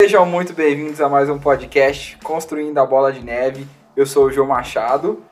Sejam muito bem-vindos a mais um podcast Construindo a Bola de Neve. Eu sou o João Machado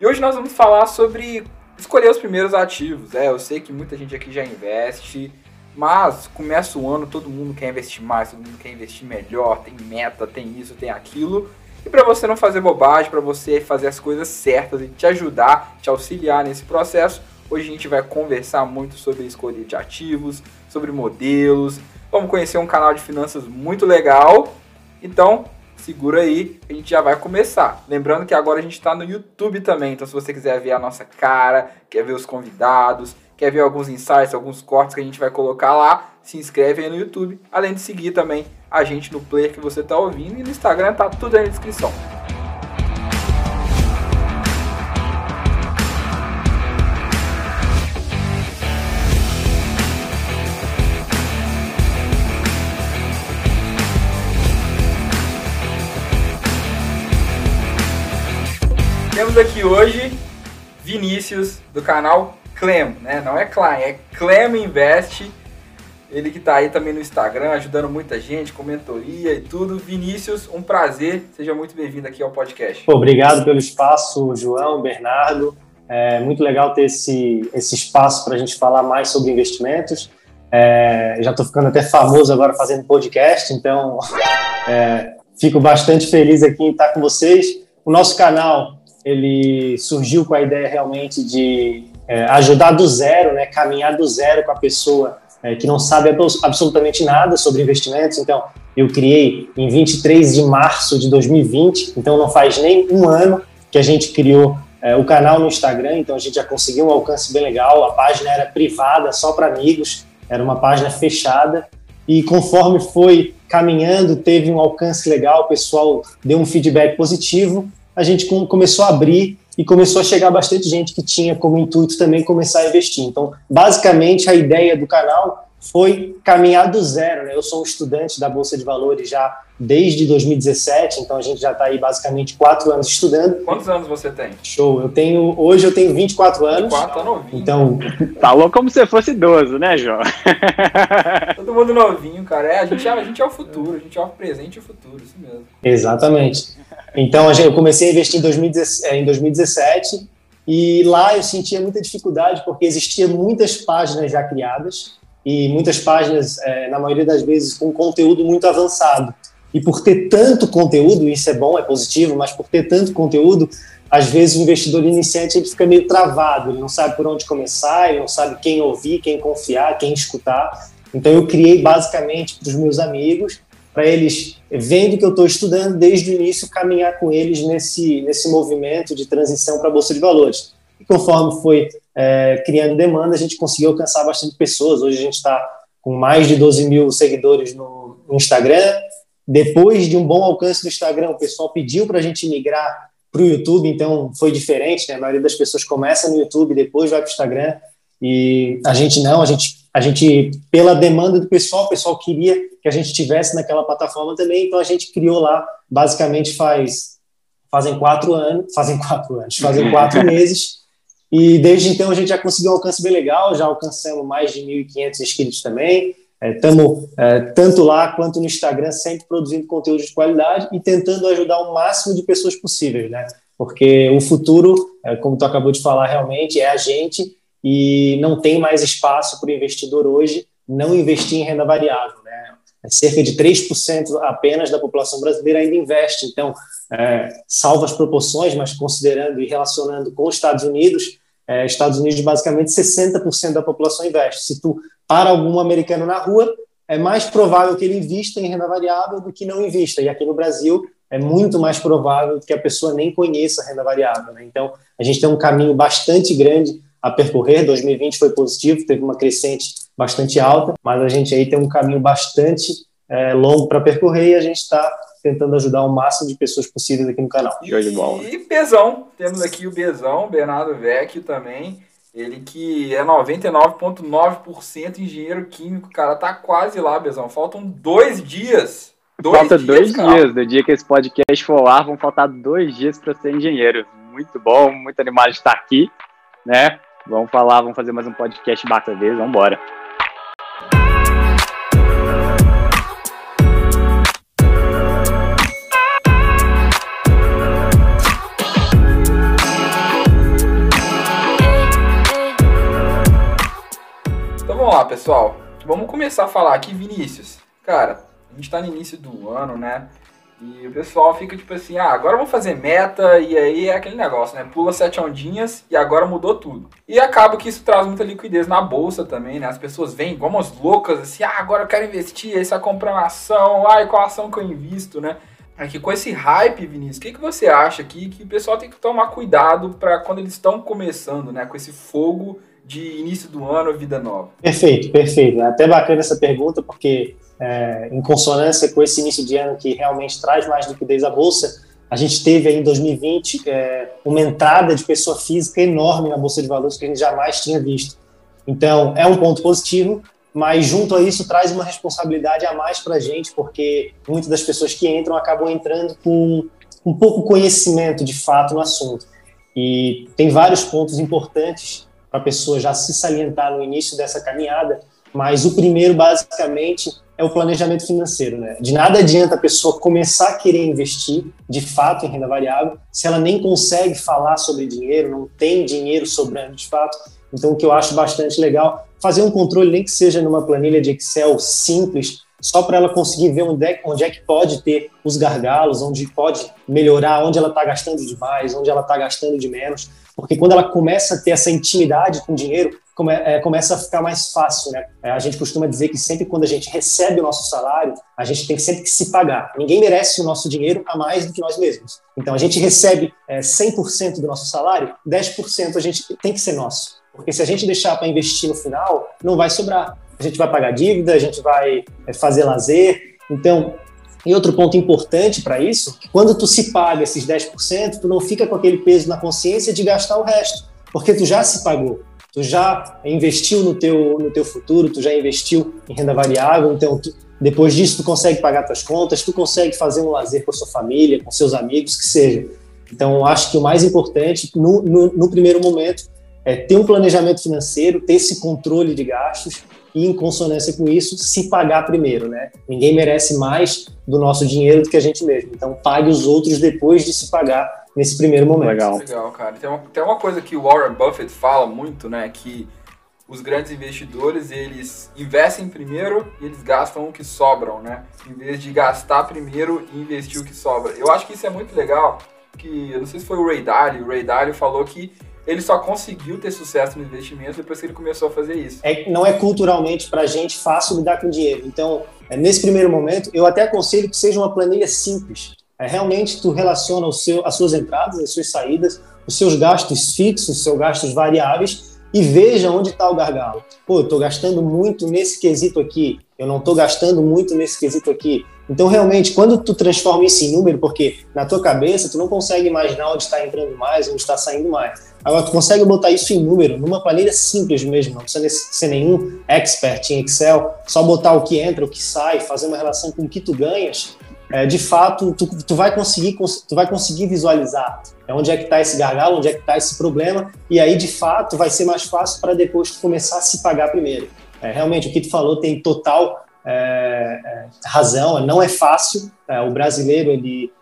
e hoje nós vamos falar sobre escolher os primeiros ativos. É, eu sei que muita gente aqui já investe, mas começa o ano, todo mundo quer investir mais, todo mundo quer investir melhor, tem meta, tem isso, tem aquilo. E para você não fazer bobagem, para você fazer as coisas certas e te ajudar, te auxiliar nesse processo, hoje a gente vai conversar muito sobre escolha de ativos, sobre modelos. Vamos conhecer um canal de finanças muito legal. Então, segura aí, a gente já vai começar. Lembrando que agora a gente está no YouTube também, então se você quiser ver a nossa cara, quer ver os convidados, quer ver alguns insights, alguns cortes que a gente vai colocar lá, se inscreve aí no YouTube, além de seguir também a gente no player que você está ouvindo e no Instagram tá tudo aí na descrição. Temos aqui hoje Vinícius do canal Clem, né? Não é Klein, é Clem Invest ele que está aí também no Instagram, ajudando muita gente, com mentoria e tudo. Vinícius, um prazer. Seja muito bem-vindo aqui ao podcast. Obrigado pelo espaço, João, Bernardo. É muito legal ter esse, esse espaço para a gente falar mais sobre investimentos. É, já estou ficando até famoso agora fazendo podcast, então é, fico bastante feliz aqui em estar com vocês. O nosso canal ele surgiu com a ideia realmente de é, ajudar do zero, né, caminhar do zero com a pessoa é, que não sabe absolutamente nada sobre investimentos. Então, eu criei em 23 de março de 2020, então não faz nem um ano que a gente criou é, o canal no Instagram, então a gente já conseguiu um alcance bem legal. A página era privada, só para amigos, era uma página fechada. E conforme foi caminhando, teve um alcance legal, o pessoal deu um feedback positivo, a gente começou a abrir e começou a chegar bastante gente que tinha como intuito também começar a investir. Então, basicamente, a ideia do canal foi caminhar do zero. Né? Eu sou um estudante da Bolsa de Valores já desde 2017, então a gente já está aí basicamente quatro anos estudando. Quantos anos você tem? Show. Eu tenho hoje eu tenho 24 anos. 24 tá novinho. Então, falou como se fosse idoso, né, João? Todo mundo novinho, cara. É, a gente, é, a gente é o futuro, a gente é o presente e o futuro, isso mesmo. Exatamente. Então, eu comecei a investir em 2017 é, e lá eu sentia muita dificuldade porque existia muitas páginas já criadas e muitas páginas, é, na maioria das vezes, com conteúdo muito avançado. E por ter tanto conteúdo, isso é bom, é positivo, mas por ter tanto conteúdo, às vezes o investidor iniciante ele fica meio travado, ele não sabe por onde começar, ele não sabe quem ouvir, quem confiar, quem escutar. Então eu criei basicamente para os meus amigos para eles, vendo que eu estou estudando desde o início, caminhar com eles nesse, nesse movimento de transição para a Bolsa de Valores. E conforme foi é, criando demanda, a gente conseguiu alcançar bastante pessoas. Hoje a gente está com mais de 12 mil seguidores no, no Instagram. Depois de um bom alcance do Instagram, o pessoal pediu para a gente migrar para o YouTube, então foi diferente. Né? A maioria das pessoas começa no YouTube, depois vai para o Instagram. E a gente não, a gente a gente, pela demanda do pessoal, o pessoal queria que a gente tivesse naquela plataforma também, então a gente criou lá, basicamente faz fazem quatro anos, fazem quatro anos, fazem quatro meses, e desde então a gente já conseguiu um alcance bem legal, já alcançamos mais de 1.500 inscritos também, estamos é, é, tanto lá quanto no Instagram sempre produzindo conteúdo de qualidade e tentando ajudar o máximo de pessoas possíveis, né? Porque o futuro, é, como tu acabou de falar, realmente é a gente e não tem mais espaço para o investidor hoje não investir em renda variável. Né? É cerca de 3% apenas da população brasileira ainda investe. Então, é, salvo as proporções, mas considerando e relacionando com os Estados Unidos, é, Estados Unidos basicamente 60% da população investe. Se tu para algum americano na rua, é mais provável que ele invista em renda variável do que não invista. E aqui no Brasil é muito mais provável que a pessoa nem conheça a renda variável. Né? Então, a gente tem um caminho bastante grande a percorrer. 2020 foi positivo, teve uma crescente bastante alta, mas a gente aí tem um caminho bastante é, longo para percorrer e a gente está tentando ajudar o máximo de pessoas possíveis aqui no canal. E. E Bezão, temos aqui o Bezão, Bernardo Vecchio também, ele que é 99,9% engenheiro químico, cara, tá quase lá, Bezão, faltam dois dias. Dois Falta dias, dois cara. dias, do dia que esse podcast for lá, vão faltar dois dias para ser engenheiro. Muito bom, muito animado de estar aqui, né? Vamos falar, vamos fazer mais um podcast bacana vez, vamos embora. Lá, pessoal. Vamos começar a falar aqui, Vinícius. Cara, a gente tá no início do ano, né? E o pessoal fica tipo assim, ah, agora vamos fazer meta, e aí é aquele negócio, né? Pula sete ondinhas e agora mudou tudo. E acaba que isso traz muita liquidez na bolsa também, né? As pessoas vêm como as loucas, assim, ah, agora eu quero investir, aí sai comprando ação, ai, qual ação que eu invisto, né? Aqui com esse hype, Vinícius, o que, que você acha aqui que o pessoal tem que tomar cuidado para quando eles estão começando, né? Com esse fogo de início do ano, vida nova? Perfeito, perfeito. É até bacana essa pergunta, porque é, em consonância com esse início de ano que realmente traz mais liquidez à Bolsa, a gente teve aí em 2020 é, uma entrada de pessoa física enorme na Bolsa de Valores que a gente jamais tinha visto. Então, é um ponto positivo, mas junto a isso traz uma responsabilidade a mais para a gente, porque muitas das pessoas que entram acabam entrando com um pouco conhecimento de fato no assunto. E tem vários pontos importantes para a pessoa já se salientar no início dessa caminhada, mas o primeiro, basicamente, é o planejamento financeiro. Né? De nada adianta a pessoa começar a querer investir, de fato, em renda variável, se ela nem consegue falar sobre dinheiro, não tem dinheiro sobrando de fato. Então, o que eu acho bastante legal, fazer um controle, nem que seja numa planilha de Excel simples, só para ela conseguir ver onde é, onde é que pode ter os gargalos, onde pode melhorar, onde ela está gastando demais, onde ela está gastando de menos. Porque quando ela começa a ter essa intimidade com o dinheiro, come, é, começa a ficar mais fácil, né? É, a gente costuma dizer que sempre quando a gente recebe o nosso salário, a gente tem sempre que se pagar. Ninguém merece o nosso dinheiro a mais do que nós mesmos. Então, a gente recebe é, 100% do nosso salário, 10% a gente tem que ser nosso. Porque se a gente deixar para investir no final, não vai sobrar. A gente vai pagar dívida, a gente vai é, fazer lazer. Então, e outro ponto importante para isso, quando tu se paga esses 10%, tu não fica com aquele peso na consciência de gastar o resto, porque tu já se pagou, tu já investiu no teu, no teu futuro, tu já investiu em renda variável, então tu, depois disso tu consegue pagar tuas contas, tu consegue fazer um lazer com a sua família, com seus amigos, que seja. Então, acho que o mais importante, no, no, no primeiro momento, é ter um planejamento financeiro, ter esse controle de gastos e, em consonância com isso, se pagar primeiro, né? Ninguém merece mais do nosso dinheiro do que a gente mesmo. Então, pague os outros depois de se pagar nesse primeiro momento. Legal. Legal, cara. Tem uma, tem uma coisa que o Warren Buffett fala muito, né? Que os grandes investidores, eles investem primeiro e eles gastam o que sobram, né? Em vez de gastar primeiro e investir o que sobra. Eu acho que isso é muito legal, que eu não sei se foi o Ray Dalio, o Ray Dalio falou que ele só conseguiu ter sucesso no investimento depois que ele começou a fazer isso. É, não é culturalmente para a gente fácil lidar com dinheiro. Então, é, nesse primeiro momento, eu até aconselho que seja uma planilha simples. É, realmente, tu relaciona o seu, as suas entradas, as suas saídas, os seus gastos fixos, os seus gastos variáveis e veja onde está o gargalo. Pô, eu estou gastando muito nesse quesito aqui, eu não estou gastando muito nesse quesito aqui. Então, realmente, quando tu transforma isso em número, porque na tua cabeça tu não consegue imaginar onde está entrando mais, onde está saindo mais. Agora, tu consegue botar isso em número, numa planilha simples mesmo, não precisa ser nenhum expert em Excel, só botar o que entra, o que sai, fazer uma relação com o que tu ganhas, é, de fato, tu, tu, vai conseguir, tu vai conseguir visualizar onde é que está esse gargalo, onde é que está esse problema, e aí, de fato, vai ser mais fácil para depois começar a se pagar primeiro. É, realmente, o que tu falou tem total é, é razão, não é fácil, é, o brasileiro, ele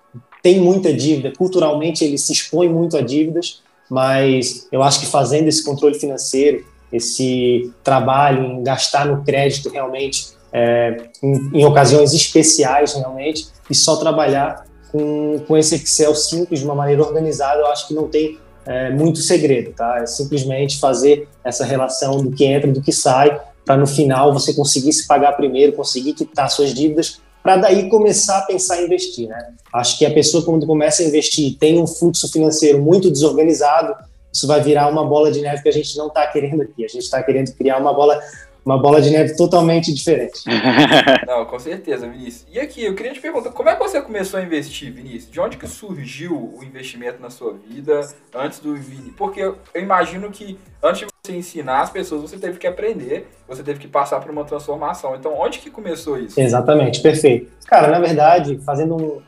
tem muita dívida, culturalmente ele se expõe muito a dívidas, mas eu acho que fazendo esse controle financeiro, esse trabalho em gastar no crédito realmente, é, em, em, ocasiões especiais realmente, e só trabalhar com, com esse Excel simples, de uma maneira organizada, eu acho que não tem é, muito segredo, tá? É simplesmente fazer essa relação do que entra e do que sai, para no final você conseguir se pagar primeiro, conseguir quitar suas dívidas para daí começar a pensar em investir, né? Acho que a pessoa quando começa a investir tem um fluxo financeiro muito desorganizado, isso vai virar uma bola de neve que a gente não está querendo aqui. A gente está querendo criar uma bola uma bola de neve totalmente diferente. Não, com certeza, Vinícius. E aqui, eu queria te perguntar, como é que você começou a investir, Vinícius? De onde que surgiu o investimento na sua vida antes do Vini? Porque eu imagino que antes você ensinar as pessoas, você teve que aprender, você teve que passar por uma transformação. Então, onde que começou isso? Exatamente, perfeito. Cara, na verdade, fazendo um,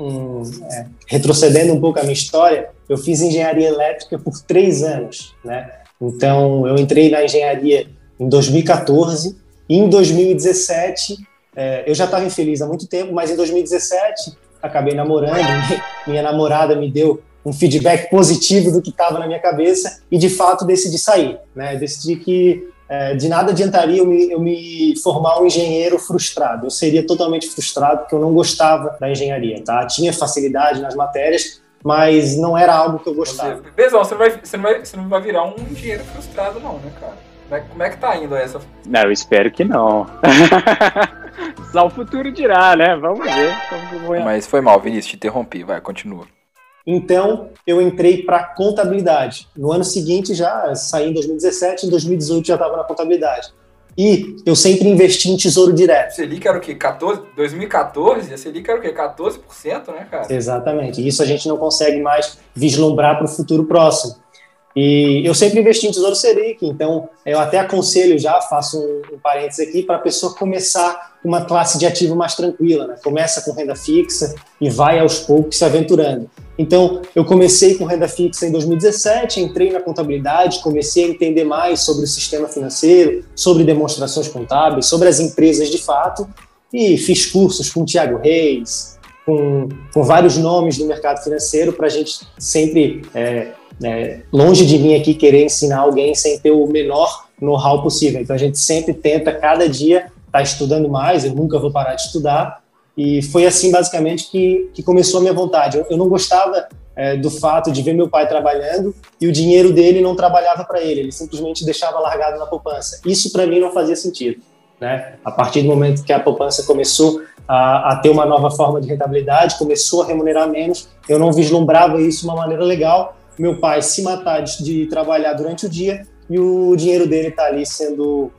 um é, retrocedendo um pouco a minha história, eu fiz engenharia elétrica por três anos, né? Então, eu entrei na engenharia em 2014. E em 2017, é, eu já estava infeliz há muito tempo, mas em 2017 acabei namorando. Minha namorada me deu um feedback positivo do que estava na minha cabeça e de fato decidi sair. Né? Decidi que é, de nada adiantaria eu me, eu me, formar um engenheiro frustrado. Eu seria totalmente frustrado porque eu não gostava da engenharia, tá? Tinha facilidade nas matérias, mas não era algo que eu gostava. Besão, você, vai, você, não vai, você não vai virar um engenheiro frustrado, não, né, cara? Como é, é que tá indo essa? Não, eu espero que não. Só o futuro dirá, né? Vamos ver. Mas foi mal, Vinícius, te interrompi. Vai, continua. Então, eu entrei para contabilidade. No ano seguinte, já saí em 2017, em 2018 já estava na contabilidade. E eu sempre investi em tesouro direto. Selic era o quê? 14, 2014? A Selic era o quê? 14%, né, cara? Exatamente. Isso a gente não consegue mais vislumbrar para o futuro próximo. E eu sempre investi em Tesouro Selic, então eu até aconselho já, faço um, um parênteses aqui, para a pessoa começar uma classe de ativo mais tranquila, né? Começa com renda fixa e vai aos poucos se aventurando. Então, eu comecei com renda fixa em 2017, entrei na contabilidade, comecei a entender mais sobre o sistema financeiro, sobre demonstrações contábeis, sobre as empresas de fato, e fiz cursos com o Tiago Reis, com, com vários nomes do mercado financeiro, para a gente sempre é, é, longe de mim aqui querer ensinar alguém sem ter o menor know-how possível. Então a gente sempre tenta, cada dia, estar tá estudando mais, eu nunca vou parar de estudar. E foi assim, basicamente, que, que começou a minha vontade. Eu, eu não gostava é, do fato de ver meu pai trabalhando e o dinheiro dele não trabalhava para ele, ele simplesmente deixava largado na poupança. Isso para mim não fazia sentido. Né? A partir do momento que a poupança começou a, a, ter uma nova forma de rentabilidade, começou a remunerar menos, eu não vislumbrava isso de uma maneira legal meu pai se matar de, de trabalhar durante o dia e o dinheiro dele está ali sendo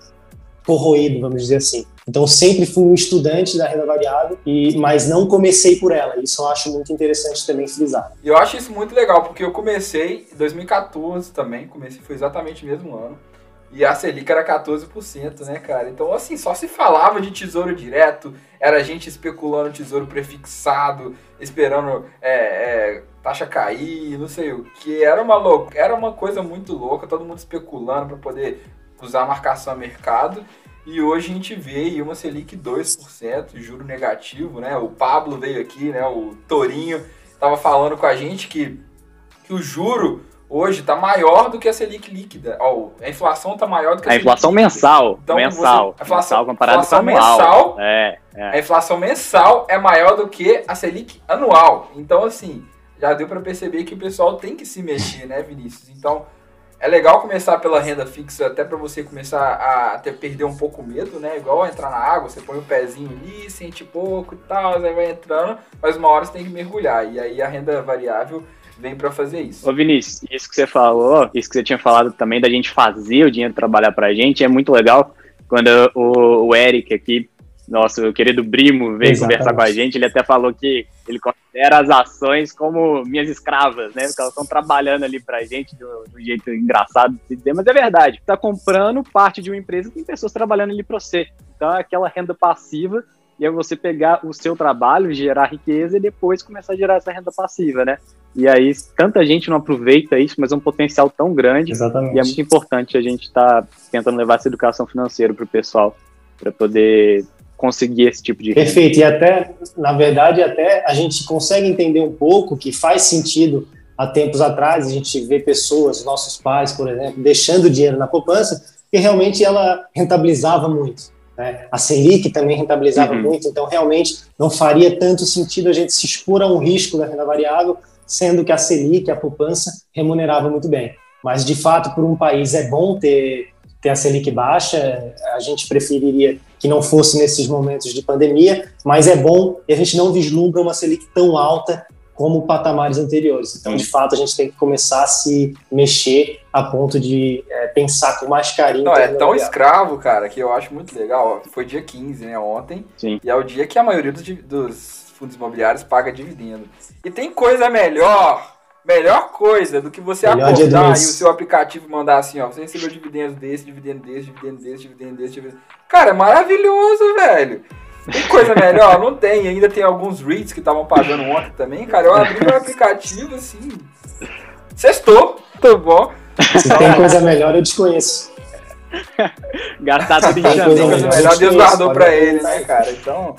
corroído, vamos dizer assim. Então, sempre fui um estudante da renda variável, e, mas não comecei por ela. Isso eu acho muito interessante também frisar. Eu acho isso muito legal, porque eu comecei em 2014 também, comecei, foi exatamente o mesmo ano. E a Selic era 14%, né, cara? Então, assim, só se falava de tesouro direto, era gente especulando tesouro prefixado, esperando é, é, taxa cair, não sei o que. Era uma, lou era uma coisa muito louca, todo mundo especulando para poder usar a marcação a mercado. E hoje a gente vê aí uma Selic 2%, juro negativo, né? O Pablo veio aqui, né? O Torinho estava falando com a gente que, que o juro hoje está maior do que a Selic líquida. Ó, a inflação está maior do que a, a inflação líquida. mensal. Então, mensal. Você, a inflação, mensal comparado inflação com mensal, é, é. A inflação mensal é maior do que a Selic anual. Então, assim, já deu para perceber que o pessoal tem que se mexer, né, Vinícius? Então, é legal começar pela renda fixa, até para você começar a até perder um pouco o medo, né? Igual entrar na água, você põe o pezinho ali, sente pouco e tal, aí vai entrando, mas uma hora você tem que mergulhar. E aí a renda variável vem para fazer isso. Ô Vinícius, isso que você falou, isso que você tinha falado também da gente fazer o dinheiro trabalhar pra gente, é muito legal. Quando o, o Eric aqui, nosso querido Brimo, veio Exatamente. conversar com a gente, ele até falou que ele considera as ações como minhas escravas, né? Porque elas estão trabalhando ali pra gente de um jeito engraçado de dizer, mas é verdade. Tá comprando parte de uma empresa que tem pessoas trabalhando ali pra você. Então é aquela renda passiva e é você pegar o seu trabalho, gerar riqueza e depois começar a gerar essa renda passiva, né? E aí, tanta gente não aproveita isso, mas é um potencial tão grande. Exatamente. E é muito importante a gente estar tá tentando levar essa educação financeira para o pessoal, para poder conseguir esse tipo de. Perfeito. E até, na verdade, até a gente consegue entender um pouco que faz sentido há tempos atrás a gente vê pessoas, nossos pais, por exemplo, deixando dinheiro na poupança, que realmente ela rentabilizava muito. Né? A Selic também rentabilizava uhum. muito, então realmente não faria tanto sentido a gente se expor a um risco da renda variável sendo que a Selic, a poupança, remunerava muito bem. Mas, de fato, por um país é bom ter, ter a Selic baixa, a gente preferiria que não fosse nesses momentos de pandemia, mas é bom e a gente não vislumbra uma Selic tão alta como patamares anteriores. Então, de fato, a gente tem que começar a se mexer a ponto de é, pensar com mais carinho. Não, é tão escravo, cara, que eu acho muito legal. Foi dia 15, né, ontem. Sim. E é o dia que a maioria dos, dos fundos imobiliários paga dividendo. E tem coisa melhor, melhor coisa do que você melhor acordar e o seu aplicativo mandar assim, ó, você recebeu dividendos desse, dividendo desse, dividendo desse, dividendo desse, dividendo Cara, é maravilhoso, velho. Tem coisa melhor? Não tem. Ainda tem alguns REITs que estavam pagando ontem também, cara. Eu abri meu aplicativo assim. Sextou, tá bom. Se tem coisa melhor, eu desconheço. Gastar tudo em janeiro. Tem coisa melhor, Deus guardou pra ele, né, cara? Então.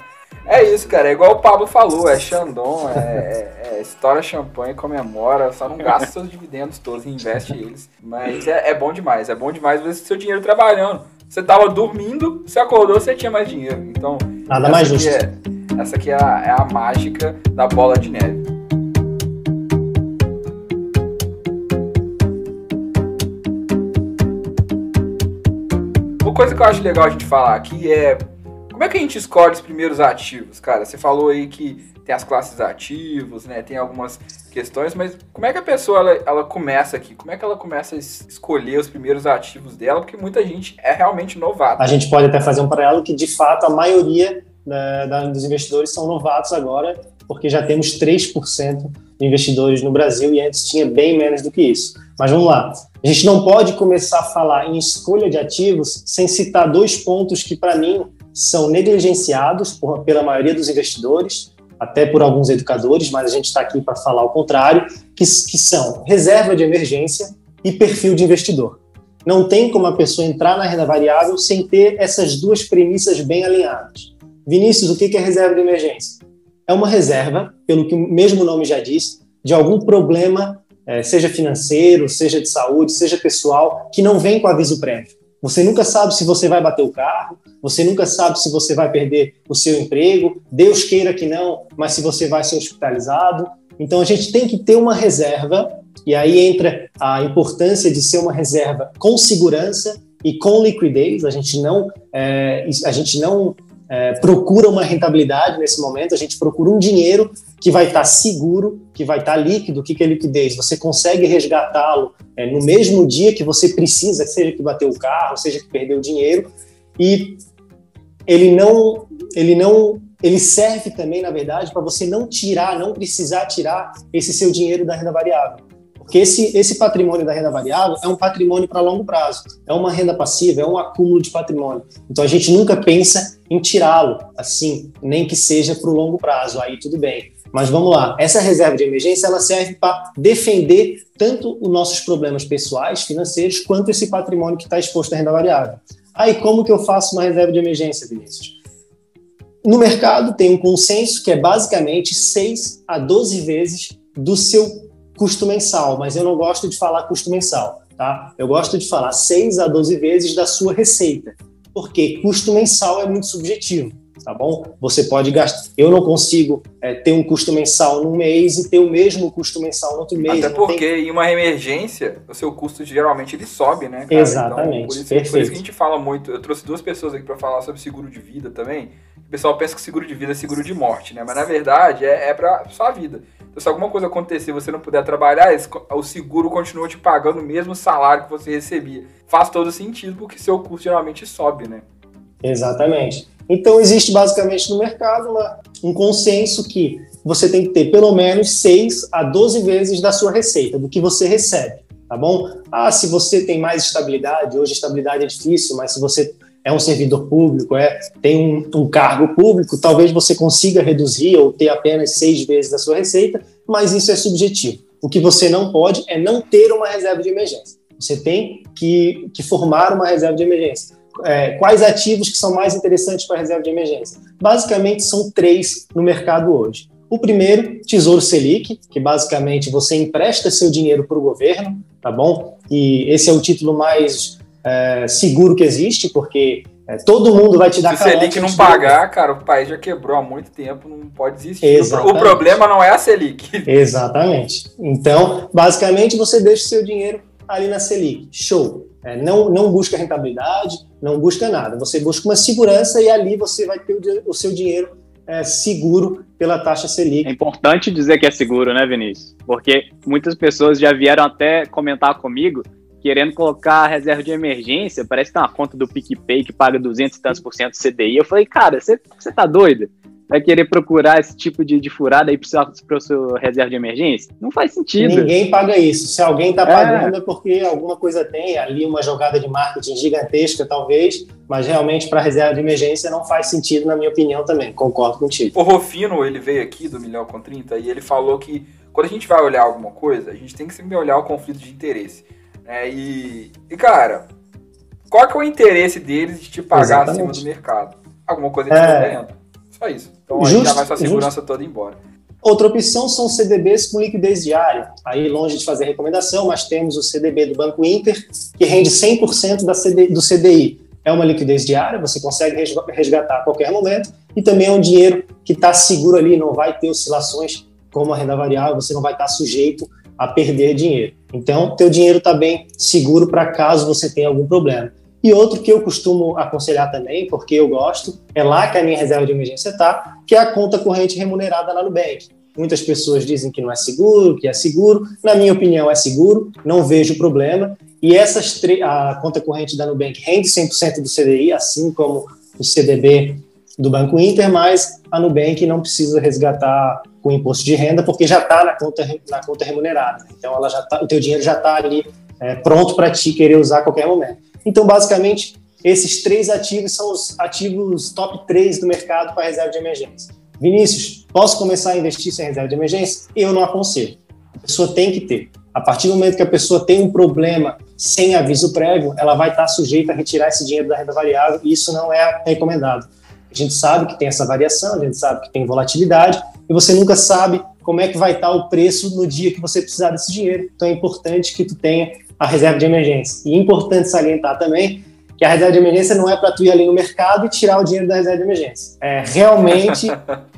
É isso, cara. É igual o Pablo falou, é Xandon, é, é, é estoura champanhe, comemora, só não gasta seus dividendos todos, investe eles. Mas é, é bom demais, é bom demais ver seu dinheiro trabalhando. Você tava dormindo, você acordou, você tinha mais dinheiro. Então, nada mais justo. É, essa aqui é a, é a mágica da bola de neve. Uma coisa que eu acho legal a gente falar aqui é como é que a gente escolhe os primeiros ativos, cara? Você falou aí que tem as classes ativos, né? Tem algumas questões, mas como é que a pessoa ela, ela começa aqui? Como é que ela começa a escolher os primeiros ativos dela? Porque muita gente é realmente novata. A gente pode até fazer um paralelo que, de fato, a maioria né, dos investidores são novatos agora, porque já temos 3% de investidores no Brasil e antes tinha bem menos do que isso. Mas vamos lá. A gente não pode começar a falar em escolha de ativos sem citar dois pontos que, para mim, são negligenciados por, pela maioria dos investidores, até por alguns educadores, mas a gente está aqui para falar o contrário, que, que são reserva de emergência e perfil de investidor. Não tem como a pessoa entrar na renda variável sem ter essas duas premissas bem alinhadas. Vinícius, o que é reserva de emergência? É uma reserva, pelo que o mesmo nome já diz, de algum problema é, seja financeiro, seja de saúde, seja pessoal, que não vem com aviso prévio. Você nunca sabe se você vai bater o carro, você nunca sabe se você vai perder o seu emprego, Deus queira que não, mas se você vai ser hospitalizado. Então a gente tem que ter uma reserva, e aí entra a importância de ser uma reserva com segurança e com liquidez. A gente não, é, a gente não é, procura uma rentabilidade nesse momento, a gente procura um dinheiro que vai estar tá seguro, que vai estar tá líquido. O que, que é liquidez? Você consegue resgatá-lo é, no mesmo dia que você precisa, seja que bateu o carro, seja que perdeu o dinheiro, e ele não, ele não, ele serve também, na verdade, para você não tirar, não precisar tirar esse seu dinheiro da renda variável. Porque esse, esse patrimônio da renda variável é um patrimônio para longo prazo, é uma renda passiva, é um acúmulo de patrimônio. Então a gente nunca pensa em tirá-lo assim, nem que seja para o longo prazo, aí tudo bem. Mas vamos lá, essa reserva de emergência ela serve para defender tanto os nossos problemas pessoais, financeiros, quanto esse patrimônio que está exposto à renda variável. Aí como que eu faço uma reserva de emergência, Vinícius? No mercado tem um consenso que é basicamente 6 a 12 vezes do seu custo mensal, mas eu não gosto de falar custo mensal, tá? Eu gosto de falar 6 a 12 vezes da sua receita, porque custo mensal é muito subjetivo, tá bom? Você pode gastar. Eu não consigo é, ter um custo mensal num mês e ter o mesmo custo mensal no outro mês. Até porque tem... em uma emergência, o seu custo geralmente ele sobe, né? Cara? Exatamente. Então, por, isso, perfeito. por isso que a gente fala muito. Eu trouxe duas pessoas aqui para falar sobre seguro de vida também. O pessoal pensa que seguro de vida é seguro de morte, né? Mas na verdade é, é para sua vida. Então, se alguma coisa acontecer e você não puder trabalhar, o seguro continua te pagando o mesmo salário que você recebia. Faz todo sentido, porque seu custo geralmente sobe, né? Exatamente. Então, existe basicamente no mercado uma, um consenso que você tem que ter pelo menos 6 a 12 vezes da sua receita, do que você recebe, tá bom? Ah, se você tem mais estabilidade, hoje estabilidade é difícil, mas se você é um servidor público, é tem um, um, cargo público, talvez você consiga reduzir ou ter apenas seis vezes a sua receita, mas isso é subjetivo. O que você não pode é não ter uma reserva de emergência. Você tem que, que formar uma reserva de emergência. É, quais ativos que são mais interessantes para a reserva de emergência? Basicamente são três no mercado hoje. O primeiro, Tesouro Selic, que basicamente você empresta seu dinheiro para o governo, tá bom? E esse é o título mais é, seguro que existe, porque é, todo mundo vai te dar Se a Selic não pagar, cara, o país já quebrou há muito tempo, não pode existir. Exatamente. O problema não é a Selic. Exatamente. Então, basicamente, você deixa o seu dinheiro ali na Selic. Show. É, não, não busca rentabilidade, não busca nada. Você busca uma segurança e ali você vai ter o, o seu dinheiro é, seguro pela taxa Selic. É importante dizer que é seguro, né, Vinícius? Porque muitas pessoas já vieram até comentar comigo querendo colocar reserva de emergência, parece que tem uma conta do PicPay que paga 200 e tantos por cento CDI. Eu falei, cara, você tá doido? Vai querer procurar esse tipo de, de furada aí para o seu reserva de emergência? Não faz sentido. Ninguém paga isso. Se alguém está pagando é. é porque alguma coisa tem, ali uma jogada de marketing gigantesca, talvez, mas realmente para reserva de emergência não faz sentido, na minha opinião, também. Concordo contigo. O Rofino, ele veio aqui do Milhão com 30 e ele falou que quando a gente vai olhar alguma coisa, a gente tem que sempre olhar o conflito de interesse. É, e, e, cara, qual que é o interesse deles de te pagar Exatamente. acima do mercado? Alguma coisa eles é... estão ganhando. Só isso. Então aí já vai sua segurança justo. toda embora. Outra opção são CDBs com liquidez diária. Aí, longe de fazer recomendação, mas temos o CDB do Banco Inter, que rende 100% da CD, do CDI. É uma liquidez diária, você consegue resgatar a qualquer momento, e também é um dinheiro que está seguro ali, não vai ter oscilações como a renda variável, você não vai estar tá sujeito a perder dinheiro. Então, teu dinheiro está bem seguro para caso você tenha algum problema. E outro que eu costumo aconselhar também, porque eu gosto, é lá que a minha reserva de emergência está, que é a conta corrente remunerada na Nubank. Muitas pessoas dizem que não é seguro, que é seguro. Na minha opinião, é seguro, não vejo problema. E essas a conta corrente da Nubank rende 100% do CDI, assim como o CDB do Banco Inter, mas a Nubank não precisa resgatar com imposto de renda porque já está na conta, na conta remunerada. Então, ela já tá, o teu dinheiro já está ali é, pronto para ti querer usar a qualquer momento. Então, basicamente, esses três ativos são os ativos top 3 do mercado para reserva de emergência. Vinícius, posso começar a investir sem reserva de emergência? Eu não aconselho. A pessoa tem que ter. A partir do momento que a pessoa tem um problema sem aviso prévio, ela vai estar sujeita a retirar esse dinheiro da renda variável e isso não é recomendado. A gente sabe que tem essa variação, a gente sabe que tem volatilidade e você nunca sabe como é que vai estar o preço no dia que você precisar desse dinheiro. Então é importante que tu tenha a reserva de emergência. E é importante salientar também que a reserva de emergência não é para tu ir ali no mercado e tirar o dinheiro da reserva de emergência. É realmente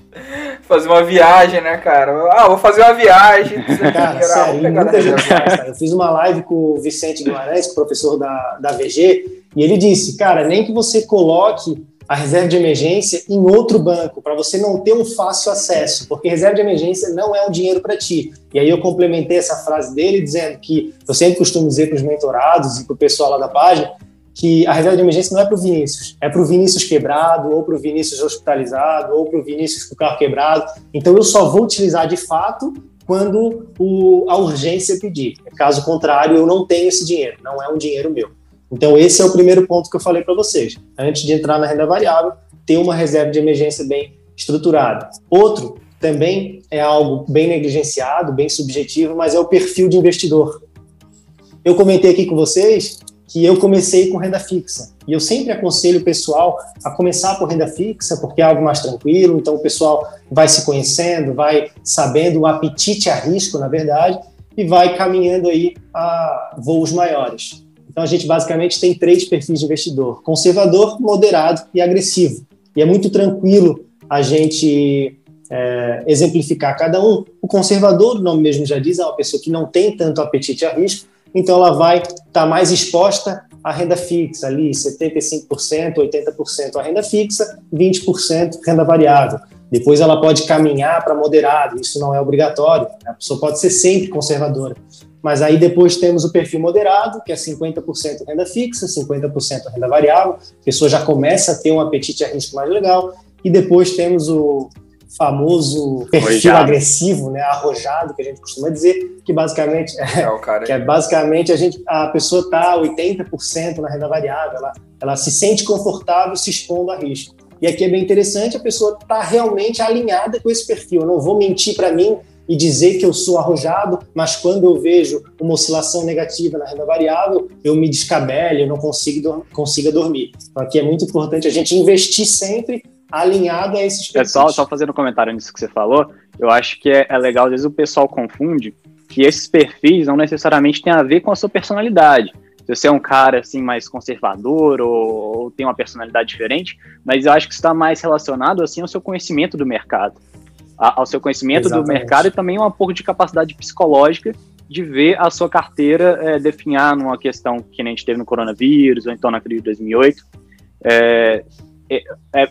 fazer uma viagem, né, cara? Ah, vou fazer uma viagem. Cara, sério, muita gente faz, tá? Eu fiz uma live com o Vicente Guimarães, professor da, da VG, e ele disse, cara, nem que você coloque a reserva de emergência em outro banco, para você não ter um fácil acesso, porque reserva de emergência não é um dinheiro para ti. E aí eu complementei essa frase dele dizendo que eu sempre costumo dizer para os mentorados e para o pessoal lá da página que a reserva de emergência não é para o Vinícius, é para o Vinícius quebrado, ou para o Vinícius hospitalizado, ou para o Vinícius com o carro quebrado. Então eu só vou utilizar de fato quando o, a urgência pedir. Caso contrário, eu não tenho esse dinheiro, não é um dinheiro meu. Então, esse é o primeiro ponto que eu falei para vocês. Antes de entrar na renda variável, ter uma reserva de emergência bem estruturada. Outro, também é algo bem negligenciado, bem subjetivo, mas é o perfil de investidor. Eu comentei aqui com vocês que eu comecei com renda fixa. E eu sempre aconselho o pessoal a começar por renda fixa, porque é algo mais tranquilo, então o pessoal vai se conhecendo, vai sabendo o apetite a risco, na verdade, e vai caminhando aí a voos maiores. Então a gente basicamente tem três perfis de investidor: conservador, moderado e agressivo. E é muito tranquilo a gente é, exemplificar cada um. O conservador, o nome mesmo já diz, é uma pessoa que não tem tanto apetite a risco, então ela vai estar tá mais exposta à renda fixa, ali 75%, 80% a renda fixa, 20% renda variável. Depois ela pode caminhar para moderado, isso não é obrigatório, a pessoa pode ser sempre conservadora. Mas aí depois temos o perfil moderado, que é 50% renda fixa, 50% renda variável. A pessoa já começa a ter um apetite a risco mais legal. E depois temos o famoso perfil arrojado. agressivo, né, arrojado, que a gente costuma dizer, que basicamente é, é que é basicamente a gente a pessoa está 80% na renda variável, ela, ela se sente confortável se expondo a risco. E aqui é bem interessante, a pessoa está realmente alinhada com esse perfil. Eu não vou mentir para mim e dizer que eu sou arrojado, mas quando eu vejo uma oscilação negativa na renda variável, eu me descabelo, eu não consigo consiga dormir. Então aqui é muito importante a gente investir sempre alinhado a esses perfis. Pessoal, só fazendo um comentário nisso que você falou, eu acho que é, é legal, às vezes o pessoal confunde que esses perfis não necessariamente têm a ver com a sua personalidade se você é um cara assim mais conservador ou, ou tem uma personalidade diferente, mas eu acho que está mais relacionado assim ao seu conhecimento do mercado ao seu conhecimento Exatamente. do mercado e também um pouco de capacidade psicológica de ver a sua carteira é, definhar numa questão que nem a gente teve no coronavírus ou então na crise de 2008. É, é,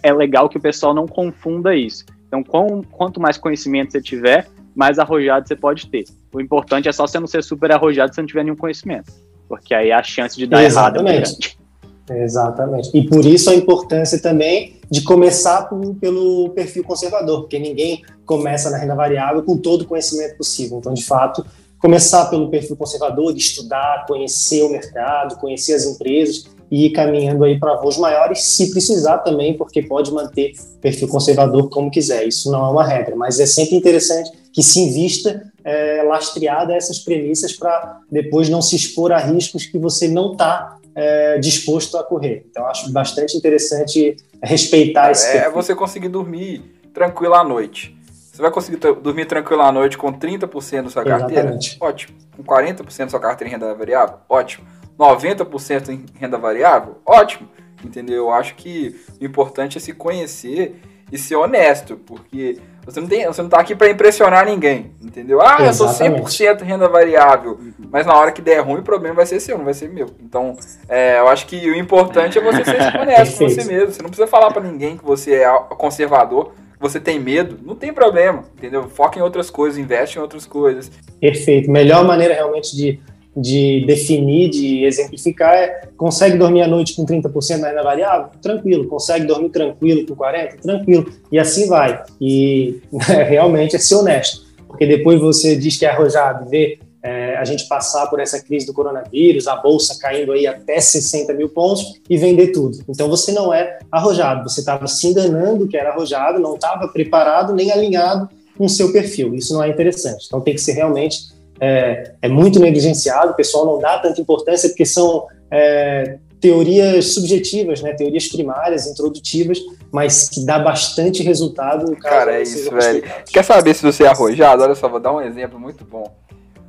é, legal que o pessoal não confunda isso. Então, com, quanto mais conhecimento você tiver, mais arrojado você pode ter. O importante é só você não ser super arrojado se não tiver nenhum conhecimento, porque aí a chance de dar Exatamente. errado é grande. Exatamente. E por isso a importância também de começar por, pelo perfil conservador, porque ninguém começa na renda variável com todo o conhecimento possível. Então, de fato, começar pelo perfil conservador, de estudar, conhecer o mercado, conhecer as empresas e ir caminhando aí para voos maiores, se precisar também, porque pode manter perfil conservador como quiser. Isso não é uma regra, mas é sempre interessante que se invista é, lastreada essas premissas para depois não se expor a riscos que você não está é, disposto a correr. Então, acho bastante interessante respeitar esse. É, é você conseguir dormir tranquilo à noite. Você vai conseguir dormir tranquilo à noite com 30% da sua carteira? Exatamente. Ótimo. Com 40% da sua carteira em renda variável? Ótimo. 90% em renda variável? Ótimo. Entendeu? Eu acho que o importante é se conhecer e ser honesto, porque você não, tem, você não tá aqui para impressionar ninguém, entendeu? Ah, Exatamente. eu sou 100% renda variável, mas na hora que der ruim, o problema vai ser seu, não vai ser meu. Então, é, eu acho que o importante é você ser honesto com você mesmo. Você não precisa falar para ninguém que você é conservador, que você tem medo, não tem problema, entendeu? Foca em outras coisas, investe em outras coisas. Perfeito. Melhor maneira realmente de de definir, de exemplificar, é consegue dormir à noite com 30% na renda variável? Tranquilo. Consegue dormir tranquilo com 40%? Tranquilo. E assim vai. E realmente é ser honesto. Porque depois você diz que é arrojado, vê é, a gente passar por essa crise do coronavírus, a bolsa caindo aí até 60 mil pontos e vender tudo. Então você não é arrojado, você estava se enganando que era arrojado, não estava preparado nem alinhado com o seu perfil. Isso não é interessante. Então tem que ser realmente é, é muito negligenciado, o pessoal não dá tanta importância porque são é, teorias subjetivas, né, teorias primárias, introdutivas, mas que dá bastante resultado. Cara, é isso, velho. Quer saber se você é arrojado? Olha só, vou dar um exemplo muito bom.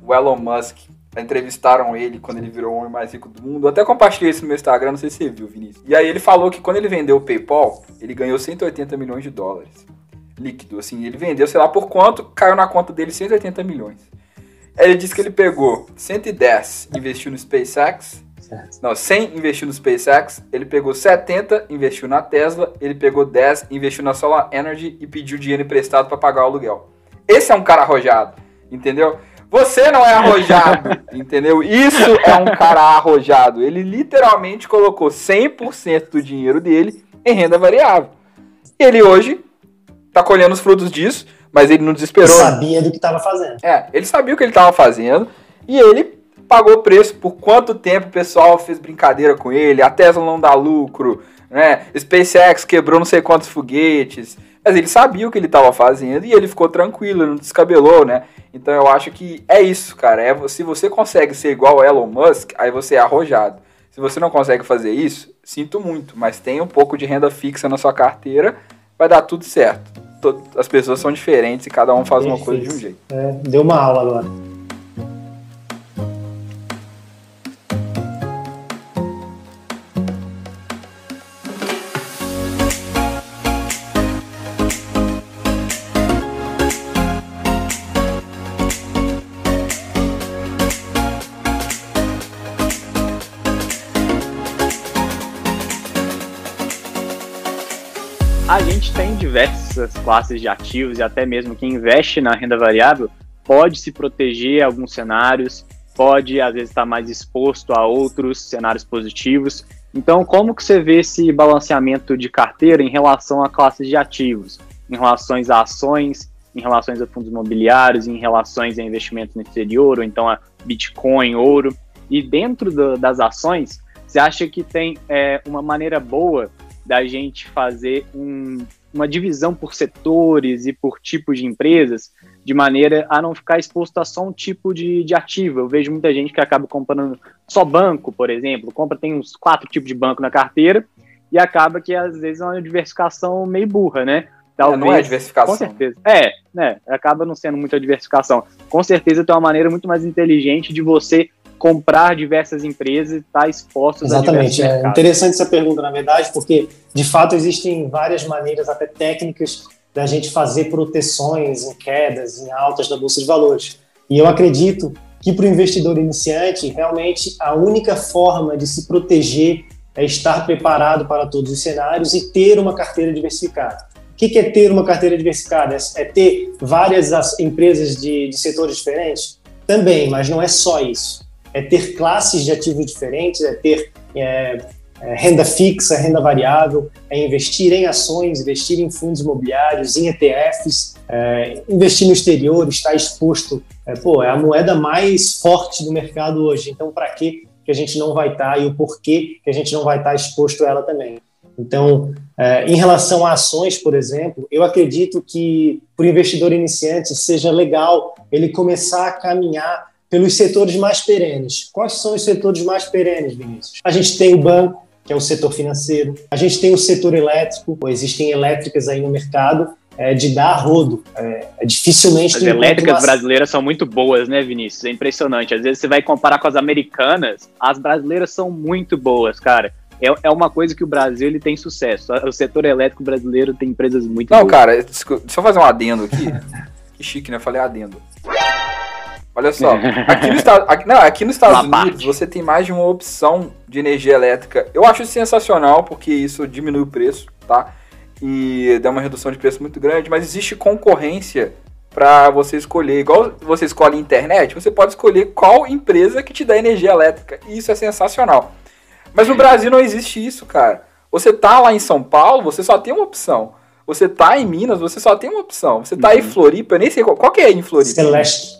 O Elon Musk, entrevistaram ele quando ele virou o homem mais rico do mundo. Eu até compartilhei isso no meu Instagram, não sei se você viu, Vinícius. E aí ele falou que quando ele vendeu o PayPal, ele ganhou 180 milhões de dólares. Líquido, assim. Ele vendeu, sei lá por quanto, caiu na conta dele 180 milhões. Ele disse que ele pegou 110, investiu no SpaceX. Certo. Não, 100 investiu no SpaceX, ele pegou 70, investiu na Tesla, ele pegou 10, investiu na Solar Energy e pediu dinheiro emprestado para pagar o aluguel. Esse é um cara arrojado, entendeu? Você não é arrojado, entendeu? Isso é um cara arrojado. Ele literalmente colocou 100% do dinheiro dele em renda variável. Ele hoje tá colhendo os frutos disso mas ele não desesperou. Ele sabia do que estava fazendo. É, ele sabia o que ele estava fazendo e ele pagou o preço por quanto tempo o pessoal fez brincadeira com ele, a Tesla não dá lucro, né? SpaceX quebrou não sei quantos foguetes. Mas ele sabia o que ele estava fazendo e ele ficou tranquilo, não descabelou, né? Então eu acho que é isso, cara. É, se você consegue ser igual Elon Musk, aí você é arrojado. Se você não consegue fazer isso, sinto muito, mas tem um pouco de renda fixa na sua carteira, vai dar tudo certo as pessoas são diferentes e cada um faz Perfeito. uma coisa de um jeito. É, deu uma aula agora. Gente tem diversas classes de ativos e até mesmo quem investe na renda variável pode se proteger a alguns cenários, pode às vezes estar mais exposto a outros cenários positivos. Então, como que você vê esse balanceamento de carteira em relação a classes de ativos, em relação a ações, em relação a fundos imobiliários, em relação a investimentos no exterior, ou então a Bitcoin, ouro? E dentro do, das ações, você acha que tem é, uma maneira boa da gente fazer um, uma divisão por setores e por tipos de empresas, de maneira a não ficar exposto a só um tipo de, de ativo. Eu vejo muita gente que acaba comprando só banco, por exemplo, compra, tem uns quatro tipos de banco na carteira, e acaba que às vezes é uma diversificação meio burra, né? Talvez, é, não é diversificação. Com certeza. É, né? Acaba não sendo muita diversificação. Com certeza tem uma maneira muito mais inteligente de você comprar diversas empresas e estar tá exposto Exatamente. a É interessante essa pergunta, na verdade, porque de fato existem várias maneiras, até técnicas, da gente fazer proteções em quedas, em altas da bolsa de valores. E eu acredito que para o investidor iniciante, realmente a única forma de se proteger é estar preparado para todos os cenários e ter uma carteira diversificada. O que é ter uma carteira diversificada? É ter várias empresas de, de setores diferentes? Também, mas não é só isso é ter classes de ativos diferentes, é ter é, é, renda fixa, renda variável, é investir em ações, investir em fundos imobiliários, em ETFs, é, investir no exterior, estar exposto. É, pô, é a moeda mais forte do mercado hoje, então para que que a gente não vai estar tá, e o porquê que a gente não vai estar tá exposto a ela também. Então, é, em relação a ações, por exemplo, eu acredito que para o investidor iniciante seja legal ele começar a caminhar pelos setores mais perenes. Quais são os setores mais perenes, Vinícius? A gente tem o banco, que é o setor financeiro. A gente tem o setor elétrico, existem elétricas aí no mercado, é, de dar rodo. É, é dificilmente. As elétricas uma... brasileiras são muito boas, né, Vinícius? É impressionante. Às vezes você vai comparar com as americanas, as brasileiras são muito boas, cara. É, é uma coisa que o Brasil ele tem sucesso. O setor elétrico brasileiro tem empresas muito Não, boas. cara, deixa eu fazer um adendo aqui. que chique, né? Eu falei adendo. Olha só, aqui, no aqui, não, aqui nos Estados uma Unidos parte. você tem mais de uma opção de energia elétrica. Eu acho sensacional porque isso diminui o preço, tá? E dá uma redução de preço muito grande, mas existe concorrência para você escolher. Igual você escolhe internet, você pode escolher qual empresa que te dá energia elétrica. E isso é sensacional. Mas no Brasil não existe isso, cara. Você tá lá em São Paulo, você só tem uma opção. Você tá em Minas, você só tem uma opção. Você tá uhum. em Floripa, eu nem sei qual, qual que é em Floripa. Celeste.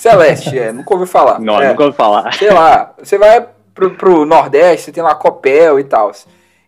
Celeste, é, nunca ouvi falar. Não, é, nunca ouvi falar. Sei lá, você vai pro, pro Nordeste, você tem lá Copel e tal.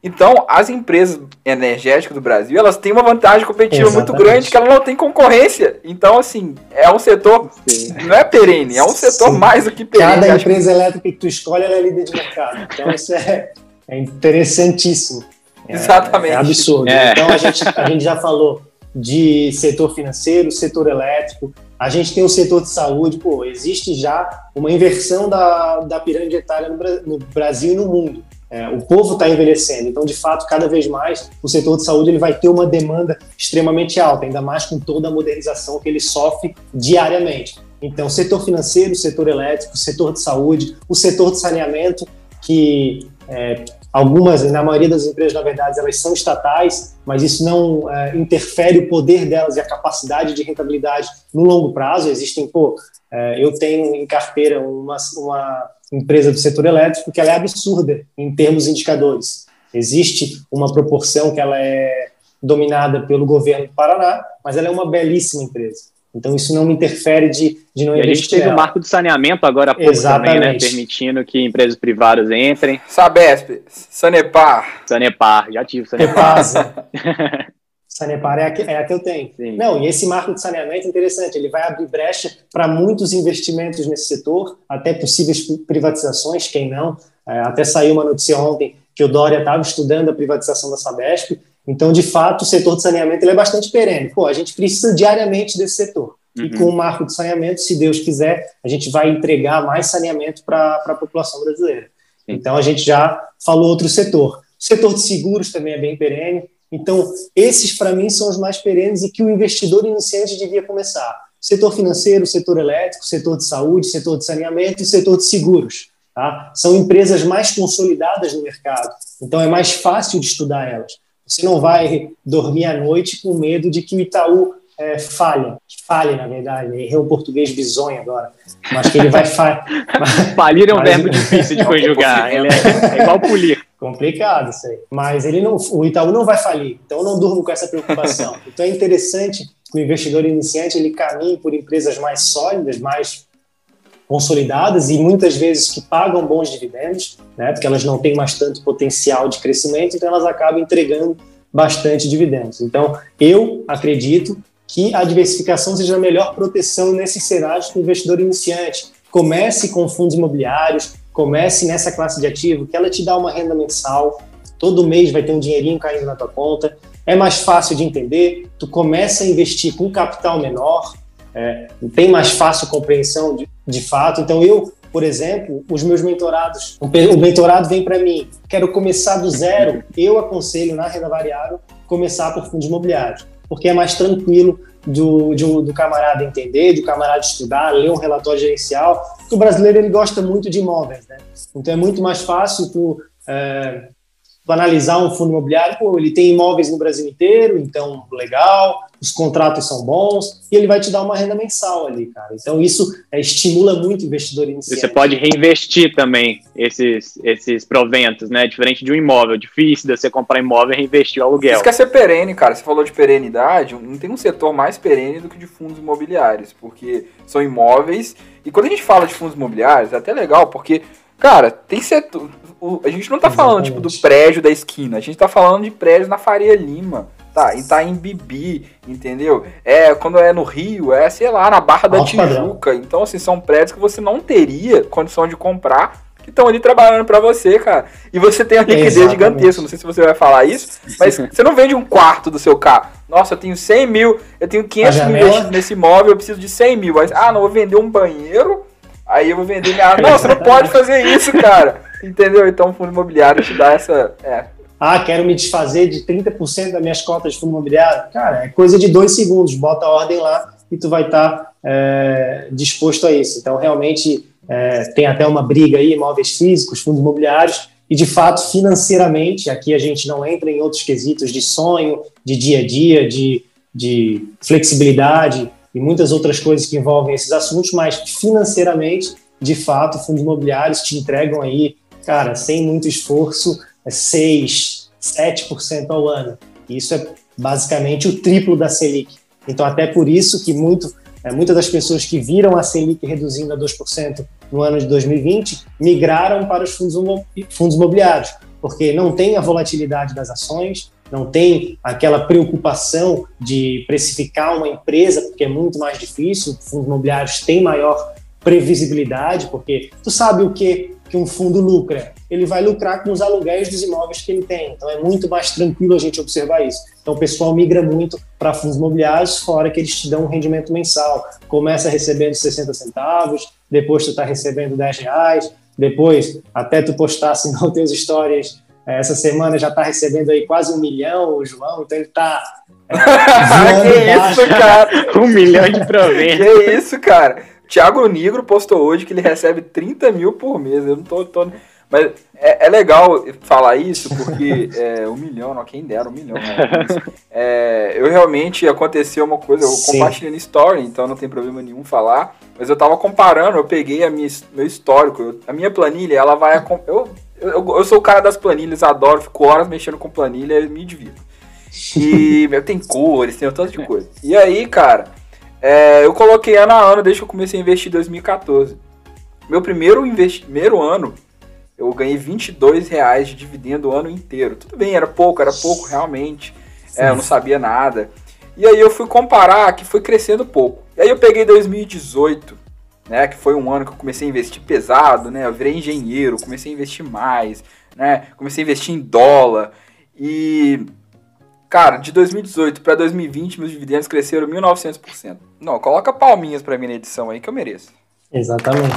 Então, as empresas energéticas do Brasil, elas têm uma vantagem competitiva Exatamente. muito grande que ela não tem concorrência. Então, assim, é um setor, Sim. não é perene, é um setor Sim. mais do que perene. Cada empresa que... elétrica que tu escolhe, ela é líder de mercado. Então, isso é, é interessantíssimo. É, Exatamente. É absurdo. É. Então, a gente, a gente já falou de setor financeiro, setor elétrico, a gente tem o setor de saúde, pô, existe já uma inversão da, da pirâmide etária no, no Brasil e no mundo. É, o povo está envelhecendo, então de fato cada vez mais o setor de saúde ele vai ter uma demanda extremamente alta, ainda mais com toda a modernização que ele sofre diariamente. Então, setor financeiro, setor elétrico, setor de saúde, o setor de saneamento, que é, Algumas, na maioria das empresas, na verdade, elas são estatais, mas isso não é, interfere o poder delas e a capacidade de rentabilidade no longo prazo. Existem, pô, é, eu tenho em carteira uma, uma empresa do setor elétrico que ela é absurda em termos indicadores. Existe uma proporção que ela é dominada pelo governo do Paraná, mas ela é uma belíssima empresa. Então isso não me interfere de, de não e investir. A gente teve o marco do saneamento agora há pouco Exatamente. também, né? Permitindo que empresas privadas entrem. Sabesp, Sanepar. Sanepar, já tive Sanepar. Sanepar é a, que, é a que eu tenho. Sim. Não, e esse marco de saneamento é interessante, ele vai abrir brecha para muitos investimentos nesse setor, até possíveis privatizações, quem não. É, até saiu uma notícia ontem que o Dória estava estudando a privatização da Sabesp, então, de fato, o setor de saneamento ele é bastante perene. Pô, a gente precisa diariamente desse setor. Uhum. E com o marco de saneamento, se Deus quiser, a gente vai entregar mais saneamento para a população brasileira. Então, a gente já falou outro setor. O setor de seguros também é bem perene. Então, esses, para mim, são os mais perenes e que o investidor iniciante devia começar. Setor financeiro, setor elétrico, setor de saúde, setor de saneamento e setor de seguros. Tá? São empresas mais consolidadas no mercado, então é mais fácil de estudar elas. Você não vai dormir à noite com medo de que o Itaú é, falhe, fale, na verdade, errei o português bizonho agora, mas que ele vai falhar. Falir é um mas... verbo difícil de conjugar, ele é, é igual polir. Complicado isso aí. Mas ele não, o Itaú não vai falir, então eu não durmo com essa preocupação. Então é interessante que o investidor iniciante ele caminhe por empresas mais sólidas, mais consolidadas e muitas vezes que pagam bons dividendos, né, porque elas não têm mais tanto potencial de crescimento, então elas acabam entregando bastante dividendos. Então, eu acredito que a diversificação seja a melhor proteção nesses cenários para o investidor iniciante. Comece com fundos imobiliários, comece nessa classe de ativo, que ela te dá uma renda mensal, todo mês vai ter um dinheirinho caindo na tua conta, é mais fácil de entender, tu começa a investir com capital menor, é, tem mais fácil compreensão de, de fato. Então, eu, por exemplo, os meus mentorados, o mentorado vem para mim, quero começar do zero, eu aconselho na renda variável começar por fundos imobiliários, porque é mais tranquilo do, do, do, camarada entender, do camarada estudar, ler um relatório gerencial. O brasileiro ele gosta muito de imóveis, né? Então é muito mais fácil tu analisar um fundo imobiliário, pô, ele tem imóveis no Brasil inteiro, então legal, os contratos são bons, e ele vai te dar uma renda mensal ali, cara. Então isso é, estimula muito o investidor iniciante. Você pode reinvestir também esses, esses proventos, né? Diferente de um imóvel, difícil de você comprar imóvel e reinvestir o aluguel. Isso quer ser perene, cara. Você falou de perenidade, não tem um setor mais perene do que de fundos imobiliários, porque são imóveis, e quando a gente fala de fundos imobiliários, é até legal, porque Cara, tem setor. O, a gente não tá Exatamente. falando, tipo, do prédio da esquina. A gente tá falando de prédios na Faria Lima. Tá, e tá em Bibi, entendeu? É, quando é no Rio, é, sei lá, na Barra da Tijuca. Padrão. Então, assim, são prédios que você não teria condição de comprar que estão ali trabalhando para você, cara. E você tem a liquidez Exatamente. gigantesca. Não sei se você vai falar isso, mas você não vende um quarto do seu carro, Nossa, eu tenho 100 mil, eu tenho 500 mil investidos nesse imóvel, eu preciso de 100 mil. Aí, ah, não, vou vender um banheiro, aí eu vou vender minha... Não, você não pode fazer isso, cara. Entendeu? Então o fundo imobiliário te dá essa... É. Ah, quero me desfazer de 30% das minhas cotas de fundo imobiliário. Cara, é coisa de dois segundos. Bota a ordem lá e tu vai estar tá, é, disposto a isso. Então, realmente, é, tem até uma briga aí, imóveis físicos, fundos imobiliários, e de fato, financeiramente, aqui a gente não entra em outros quesitos de sonho, de dia a dia, de, de flexibilidade e muitas outras coisas que envolvem esses assuntos, mas financeiramente, de fato, fundos imobiliários te entregam aí, cara, sem muito esforço, 6, é 7% ao ano. Isso é basicamente o triplo da Selic. Então, até por isso que muito, é, muitas das pessoas que viram a Selic reduzindo a 2% no ano de 2020 migraram para os fundos, fundos imobiliários, porque não tem a volatilidade das ações, não tem aquela preocupação de precificar uma empresa, porque é muito mais difícil. Fundos imobiliários têm maior previsibilidade, porque tu sabe o que que um fundo lucra? Ele vai lucrar com os aluguéis dos imóveis que ele tem. Então é muito mais tranquilo a gente observar isso. Então o pessoal migra muito para fundos imobiliários, fora que eles te dão um rendimento mensal. Começa recebendo 60 centavos, depois tu está recebendo 10 reais, depois até tu postar assim nos teus stories eh, essa semana já está recebendo aí quase um milhão, o João, então ele está é, que isso, cara? um milhão de provento. Que isso, cara? Thiago Negro postou hoje que ele recebe 30 mil por mês. Eu não tô. tô... Mas é, é, legal falar isso, porque é, um milhão, não, quem dera um milhão. Né? É, eu realmente aconteceu uma coisa, eu Sim. compartilhei no story, então não tem problema nenhum falar. Mas eu tava comparando, eu peguei a minha, meu histórico, eu, a minha planilha, ela vai. Eu, eu, eu sou o cara das planilhas, adoro, fico horas mexendo com planilha e me divido. E tem cores, tem um tanto de coisa. E aí, cara é, eu coloquei ano a ano desde que eu comecei a investir em 2014. Meu primeiro, investi primeiro ano, eu ganhei 22 reais de dividendo o ano inteiro. Tudo bem, era pouco, era pouco realmente. É, eu não sabia nada. E aí eu fui comparar que foi crescendo pouco. E aí eu peguei 2018, né, que foi um ano que eu comecei a investir pesado, né? Eu virei engenheiro, comecei a investir mais, né? Comecei a investir em dólar e Cara, de 2018 para 2020, meus dividendos cresceram 1.900%. Não, coloca palminhas para mim na edição aí que eu mereço. Exatamente.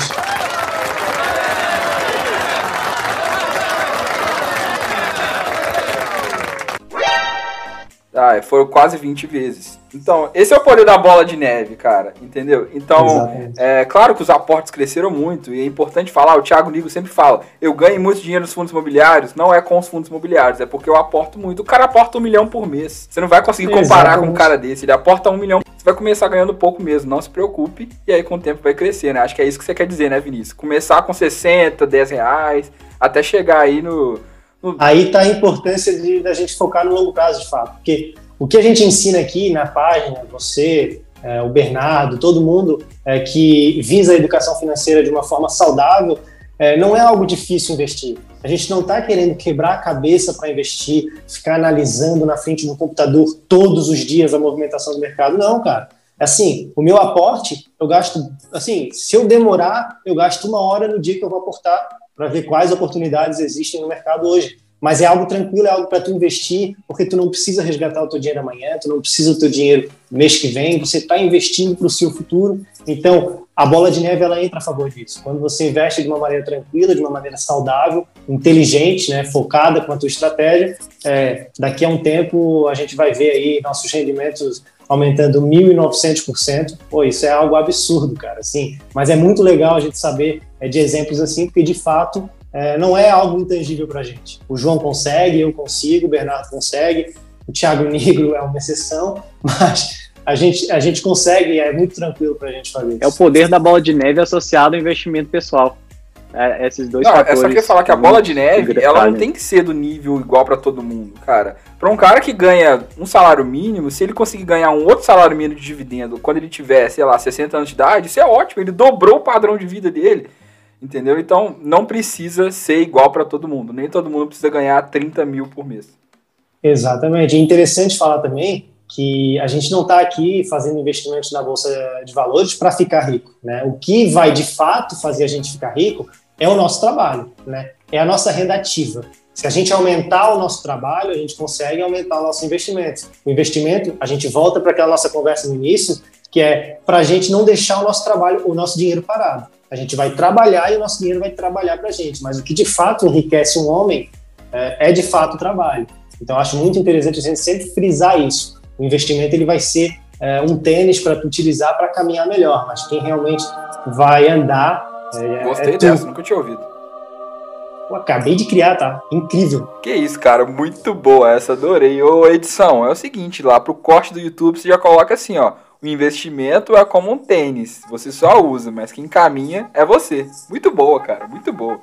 Ah, foram quase 20 vezes. Então, esse é o poder da bola de neve, cara, entendeu? Então, é claro que os aportes cresceram muito e é importante falar, o Thiago Nigo sempre fala, eu ganho muito dinheiro nos fundos imobiliários, não é com os fundos imobiliários, é porque eu aporto muito. O cara aporta um milhão por mês. Você não vai conseguir comparar Exatamente. com um cara desse, ele aporta um milhão, você vai começar ganhando pouco mesmo, não se preocupe, e aí com o tempo vai crescer, né? Acho que é isso que você quer dizer, né, Vinícius? Começar com 60, 10 reais, até chegar aí no Aí está a importância de da gente focar no longo prazo, de fato, porque o que a gente ensina aqui na página, você, é, o Bernardo, todo mundo é, que visa a educação financeira de uma forma saudável, é, não é algo difícil investir. A gente não está querendo quebrar a cabeça para investir, ficar analisando na frente do computador todos os dias a movimentação do mercado. Não, cara. Assim, o meu aporte, eu gasto, assim, se eu demorar, eu gasto uma hora no dia que eu vou aportar para ver quais oportunidades existem no mercado hoje. Mas é algo tranquilo, é algo para tu investir, porque tu não precisa resgatar o teu dinheiro amanhã, tu não precisa do teu dinheiro mês que vem, você está investindo para o seu futuro. Então, a bola de neve ela entra a favor disso. Quando você investe de uma maneira tranquila, de uma maneira saudável, inteligente, né, focada com a tua estratégia, é, daqui a um tempo a gente vai ver aí nossos rendimentos aumentando 1.900%. Pô, isso é algo absurdo, cara. Assim, mas é muito legal a gente saber é, de exemplos assim, porque de fato é, não é algo intangível para a gente. O João consegue, eu consigo, o Bernardo consegue, o Thiago Negro é uma exceção, mas a gente, a gente consegue, é muito tranquilo para a gente fazer isso. É o poder da bola de neve associado ao investimento pessoal. É, esses dois não, fatores. É só que falar que a bola de neve, ela não tem que ser do nível igual para todo mundo, cara. Para um cara que ganha um salário mínimo, se ele conseguir ganhar um outro salário mínimo de dividendo quando ele tiver, sei lá, 60 anos de idade, isso é ótimo, ele dobrou o padrão de vida dele. Entendeu? Então não precisa ser igual para todo mundo. Nem todo mundo precisa ganhar 30 mil por mês. Exatamente. É interessante falar também que a gente não está aqui fazendo investimentos na bolsa de valores para ficar rico, né? O que vai de fato fazer a gente ficar rico é o nosso trabalho, né? É a nossa renda ativa. Se a gente aumentar o nosso trabalho, a gente consegue aumentar o nosso investimento. O investimento, a gente volta para aquela nossa conversa no início, que é para a gente não deixar o nosso trabalho, o nosso dinheiro parado. A gente vai trabalhar e o nosso dinheiro vai trabalhar para a gente. Mas o que de fato enriquece um homem é, é de fato o trabalho. Então, acho muito interessante a gente sempre frisar isso. O investimento ele vai ser é, um tênis para utilizar para caminhar melhor, mas quem realmente vai andar. É, Gostei é dessa, nunca tinha ouvido. Pô, acabei de criar, tá? Incrível. Que isso, cara, muito boa essa, adorei. Ô, edição, é o seguinte, lá pro corte do YouTube você já coloca assim, ó. O investimento é como um tênis, você só usa, mas quem caminha é você. Muito boa, cara, muito boa.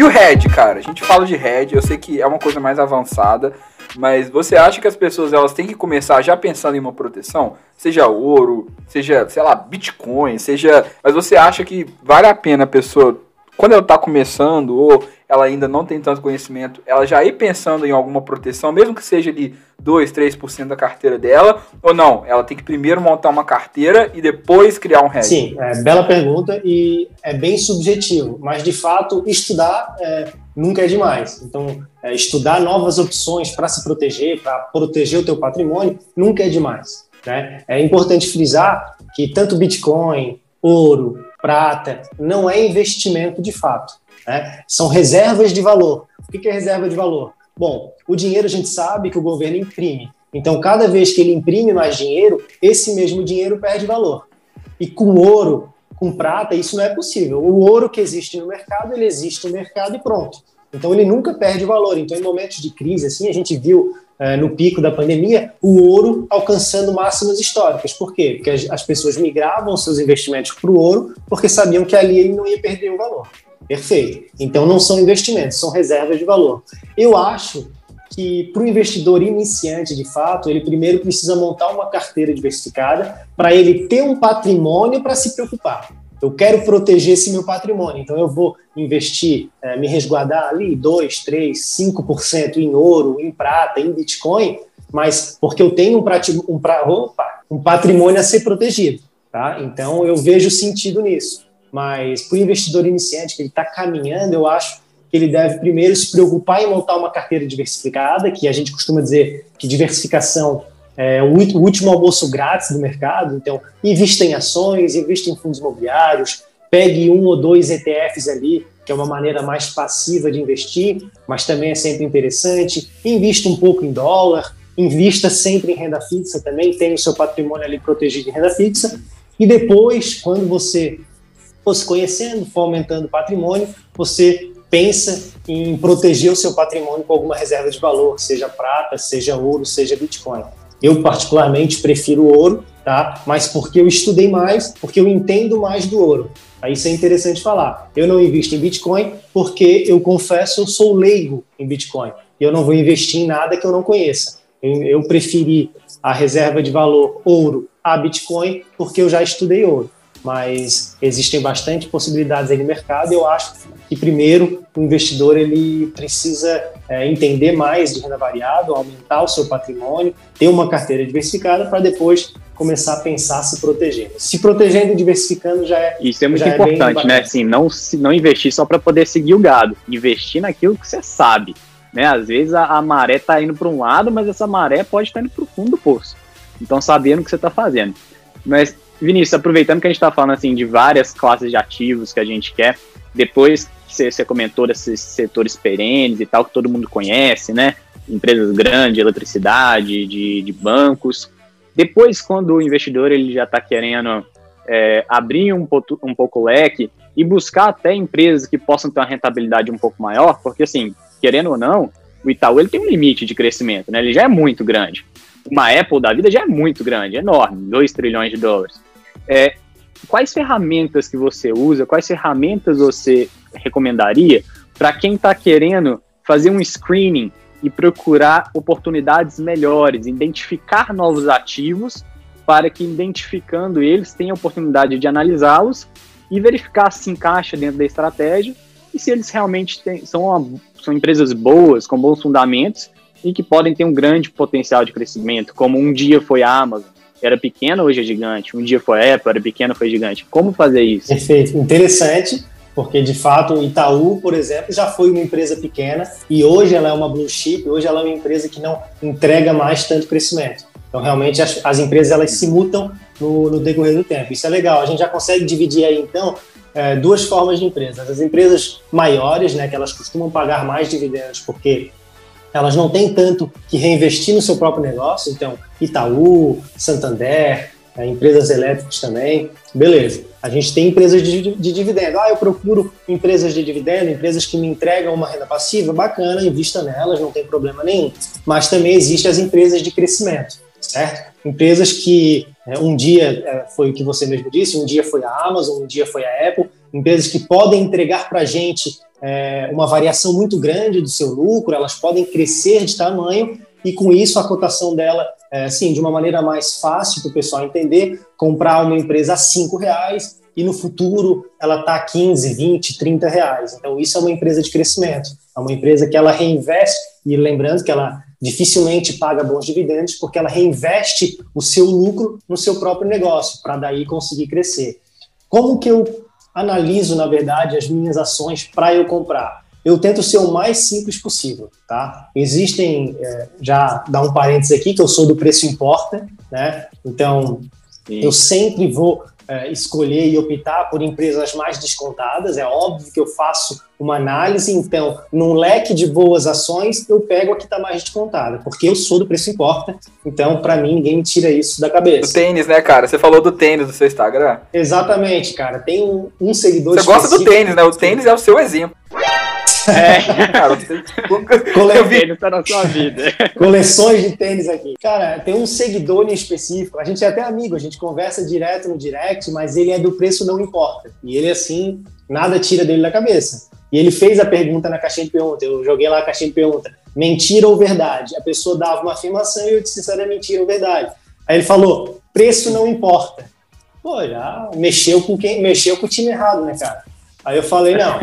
E o head, cara? A gente fala de head, eu sei que é uma coisa mais avançada, mas você acha que as pessoas elas têm que começar já pensando em uma proteção? Seja ouro, seja, sei lá, Bitcoin, seja. Mas você acha que vale a pena a pessoa, quando ela está começando, ou ela ainda não tem tanto conhecimento, ela já ir pensando em alguma proteção, mesmo que seja ali 2, 3% da carteira dela, ou não? Ela tem que primeiro montar uma carteira e depois criar um hedge? Sim, é, bela pergunta e é bem subjetivo, mas de fato estudar é, nunca é demais. Então, é, estudar novas opções para se proteger, para proteger o teu patrimônio, nunca é demais. Né? É importante frisar que tanto Bitcoin, ouro, prata, não é investimento de fato. Né? São reservas de valor. O que é reserva de valor? Bom, o dinheiro a gente sabe que o governo imprime. Então, cada vez que ele imprime mais dinheiro, esse mesmo dinheiro perde valor. E com ouro, com prata, isso não é possível. O ouro que existe no mercado, ele existe no mercado e pronto. Então, ele nunca perde valor. Então, em momentos de crise, assim, a gente viu é, no pico da pandemia o ouro alcançando máximas históricas. Por quê? Porque as, as pessoas migravam seus investimentos para o ouro porque sabiam que ali ele não ia perder o valor. Perfeito. Então não são investimentos, são reservas de valor. Eu acho que para o investidor iniciante, de fato, ele primeiro precisa montar uma carteira diversificada para ele ter um patrimônio para se preocupar. Eu quero proteger esse meu patrimônio, então eu vou investir, é, me resguardar ali 2, 3, 5% em ouro, em prata, em Bitcoin, mas porque eu tenho um, um, opa, um patrimônio a ser protegido. Tá? Então eu vejo sentido nisso. Mas para o investidor iniciante que ele está caminhando, eu acho que ele deve primeiro se preocupar em montar uma carteira diversificada, que a gente costuma dizer que diversificação é o último almoço grátis do mercado. Então, invista em ações, invista em fundos imobiliários, pegue um ou dois ETFs ali, que é uma maneira mais passiva de investir, mas também é sempre interessante. Invista um pouco em dólar, invista sempre em renda fixa também, tenha o seu patrimônio ali protegido em renda fixa. E depois, quando você se conhecendo, for aumentando o patrimônio, você pensa em proteger o seu patrimônio com alguma reserva de valor, seja prata, seja ouro, seja Bitcoin. Eu particularmente prefiro ouro, tá? Mas porque eu estudei mais, porque eu entendo mais do ouro. Aí isso é interessante falar. Eu não invisto em Bitcoin porque eu confesso eu sou leigo em Bitcoin. Eu não vou investir em nada que eu não conheça. Eu, eu preferi a reserva de valor ouro a Bitcoin porque eu já estudei ouro mas existem bastante possibilidades aí no mercado. Eu acho que primeiro o investidor ele precisa é, entender mais de renda variável, aumentar o seu patrimônio, ter uma carteira diversificada para depois começar a pensar se protegendo. Se protegendo e diversificando já é isso é muito é importante, é né? Assim, não se não investir só para poder seguir o gado, investir naquilo que você sabe. Né? Às vezes a, a maré está indo para um lado, mas essa maré pode estar tá indo para o fundo do poço. Então sabendo o que você está fazendo. Mas Vinícius, aproveitando que a gente está falando assim de várias classes de ativos que a gente quer, depois que você, comentou desses setores perenes e tal, que todo mundo conhece, né? Empresas grandes, eletricidade, de, de bancos. Depois, quando o investidor ele já está querendo é, abrir um, um pouco o leque e buscar até empresas que possam ter uma rentabilidade um pouco maior, porque assim, querendo ou não, o Itaú ele tem um limite de crescimento, né? Ele já é muito grande. Uma Apple da vida já é muito grande, enorme, 2 trilhões de dólares. É, quais ferramentas que você usa, quais ferramentas você recomendaria para quem está querendo fazer um screening e procurar oportunidades melhores, identificar novos ativos para que, identificando eles, tenha a oportunidade de analisá-los e verificar se encaixa dentro da estratégia e se eles realmente são, uma, são empresas boas, com bons fundamentos e que podem ter um grande potencial de crescimento, como um dia foi a Amazon. Era pequena, hoje é gigante. Um dia foi a Apple, era pequena, foi gigante. Como fazer isso? Perfeito. Interessante, porque de fato o Itaú, por exemplo, já foi uma empresa pequena e hoje ela é uma blue chip, hoje ela é uma empresa que não entrega mais tanto crescimento. Então, realmente, as, as empresas elas se mutam no, no, decorrer do tempo. Isso é legal. A gente já consegue dividir aí, então, é, duas formas de empresas. As empresas maiores, né, que elas costumam pagar mais dividendos porque elas não têm tanto que reinvestir no seu próprio negócio. Então, Itaú, Santander, é, empresas elétricas também. Beleza. A gente tem empresas de, de, dividendo. Ah, eu procuro empresas de dividendo, empresas que me entregam uma renda passiva. Bacana, invista nelas, não tem problema nenhum. Mas também existem as empresas de crescimento certo? Empresas que é, um dia é, foi o que você mesmo disse, um dia foi a Amazon, um dia foi a Apple, empresas que podem entregar para a gente é, uma variação muito grande do seu lucro, elas podem crescer de tamanho e com isso a cotação dela, é, assim, de uma maneira mais fácil para o pessoal entender, comprar uma empresa a cinco reais e no futuro ela está a 15, 20, 30 reais. Então isso é uma empresa de crescimento, é uma empresa que ela reinveste e lembrando que ela dificilmente paga bons dividendos porque ela reinveste o seu lucro no seu próprio negócio para daí conseguir crescer. Como que eu analiso, na verdade, as minhas ações para eu comprar? Eu tento ser o mais simples possível, tá? Existem, é, já dá um parênteses aqui, que eu sou do preço importa, né? Então, Sim. eu sempre vou é, escolher e optar por empresas mais descontadas. É óbvio que eu faço uma análise, então, num leque de boas ações, eu pego a que está mais descontada, porque eu sou do preço importa, então, para mim, ninguém me tira isso da cabeça. Do tênis, né, cara? Você falou do tênis do seu Instagram. Exatamente, cara. Tem um, um seguidor Você gosta do tênis, né? O tênis é o seu exemplo. É. Cara, Cole... tá na sua vida. Coleções de tênis aqui. Cara, tem um seguidor em específico. A gente é até amigo, a gente conversa direto no direct, mas ele é do preço não importa. E ele, assim, nada tira dele da cabeça. E ele fez a pergunta na caixinha de pergunta. Eu joguei lá a caixinha de pergunta: mentira ou verdade? A pessoa dava uma afirmação e eu disse se era mentira ou verdade. Aí ele falou: preço não importa. Pô, já mexeu com quem mexeu com o time errado, né, cara? Aí eu falei: não,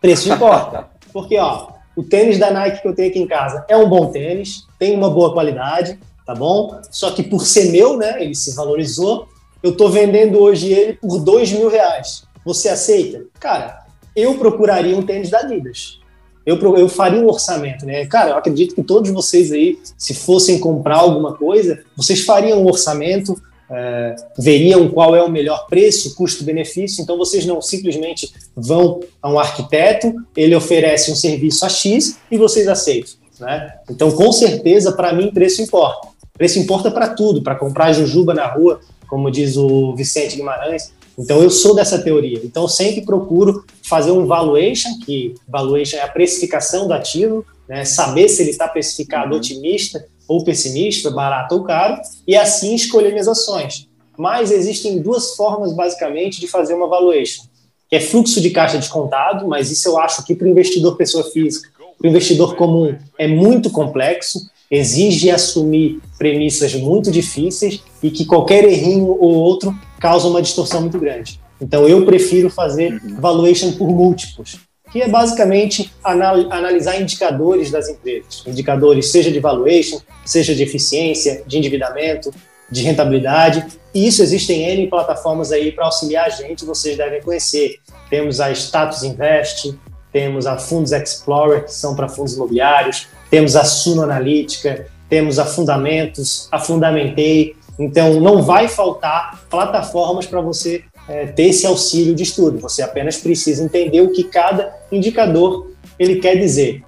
Preço importa. Porque, ó, o tênis da Nike que eu tenho aqui em casa é um bom tênis, tem uma boa qualidade, tá bom? Só que por ser meu, né, ele se valorizou, eu tô vendendo hoje ele por dois mil reais. Você aceita? Cara, eu procuraria um tênis da Adidas. Eu, eu faria um orçamento, né? Cara, eu acredito que todos vocês aí, se fossem comprar alguma coisa, vocês fariam um orçamento, é, veriam qual é o melhor preço, custo-benefício, então vocês não simplesmente vão a um arquiteto, ele oferece um serviço a X e vocês aceitam. Né? Então, com certeza, para mim, preço importa. Preço importa para tudo, para comprar jujuba na rua, como diz o Vicente Guimarães. Então, eu sou dessa teoria. Então, sempre procuro fazer um valuation, que valuation é a precificação do ativo, né? saber se ele está precificado uhum. otimista ou pessimista, barato ou caro, e assim escolher minhas ações. Mas existem duas formas, basicamente, de fazer uma valuation, que é fluxo de caixa descontado, mas isso eu acho que para o investidor pessoa física, para o investidor comum, é muito complexo, exige assumir premissas muito difíceis e que qualquer errinho ou outro causa uma distorção muito grande. Então eu prefiro fazer uhum. valuation por múltiplos, que é basicamente analisar indicadores das empresas, indicadores seja de valuation, seja de eficiência, de endividamento, de rentabilidade. E isso existem N plataformas aí para auxiliar a gente, vocês devem conhecer. Temos a Status Invest, temos a Fundos Explorer, que são para fundos imobiliários, temos a Suno Analítica, temos a Fundamentos, a Fundamentei. Então, não vai faltar plataformas para você é, ter esse auxílio de estudo. Você apenas precisa entender o que cada indicador ele quer dizer.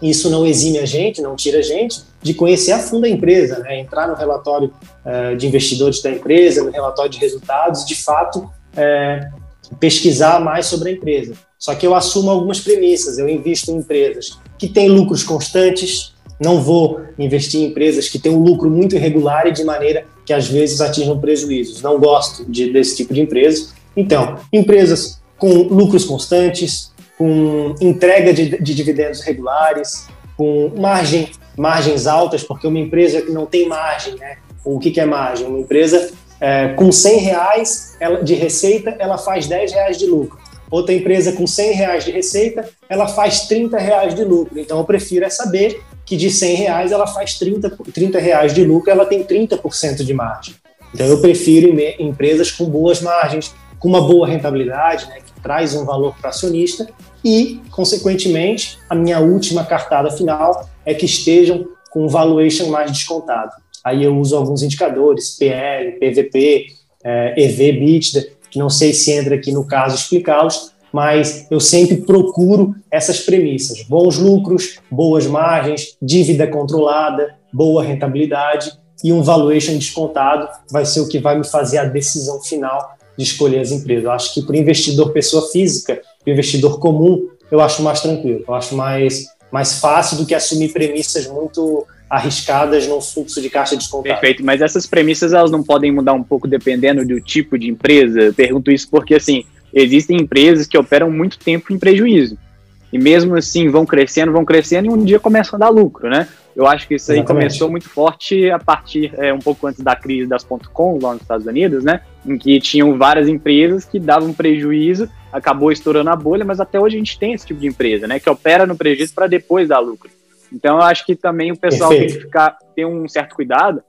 Isso não exime a gente, não tira a gente de conhecer a fundo a empresa, né? entrar no relatório é, de investidores da empresa, no relatório de resultados, de fato é, pesquisar mais sobre a empresa. Só que eu assumo algumas premissas. Eu invisto em empresas que têm lucros constantes, não vou investir em empresas que têm um lucro muito irregular e de maneira que às vezes atinjam prejuízos. Não gosto de, desse tipo de empresas. Então, empresas com lucros constantes, com entrega de, de dividendos regulares, com margem, margens altas, porque uma empresa que não tem margem, né? O que, que é margem? Uma empresa é, com 100 reais de receita, ela faz 10 reais de lucro. outra empresa com 100 reais de receita, ela faz 30 reais de lucro. Então eu prefiro é saber que de 100 reais ela faz 30, 30 reais de lucro, ela tem 30% de margem. Então eu prefiro empresas com boas margens, com uma boa rentabilidade, né, que traz um valor para acionista e, consequentemente, a minha última cartada final é que estejam com um valuation mais descontado. Aí eu uso alguns indicadores, PL, PVP, é, EV, EBITDA, que não sei se entra aqui no caso explicá-los, mas eu sempre procuro essas premissas: bons lucros, boas margens, dívida controlada, boa rentabilidade e um valuation descontado vai ser o que vai me fazer a decisão final de escolher as empresas. Eu acho que para o investidor pessoa física, o investidor comum, eu acho mais tranquilo, eu acho mais, mais fácil do que assumir premissas muito arriscadas num fluxo de caixa descontado. Perfeito, mas essas premissas elas não podem mudar um pouco dependendo do tipo de empresa? Eu pergunto isso porque assim, existem empresas que operam muito tempo em prejuízo. E mesmo assim vão crescendo, vão crescendo e um dia começam a dar lucro, né? Eu acho que isso aí Exatamente. começou muito forte a partir, é, um pouco antes da crise das .com lá nos Estados Unidos, né? Em que tinham várias empresas que davam prejuízo, acabou estourando a bolha, mas até hoje a gente tem esse tipo de empresa, né? Que opera no prejuízo para depois dar lucro. Então eu acho que também o pessoal Perfeito. tem que ficar, ter um certo cuidado,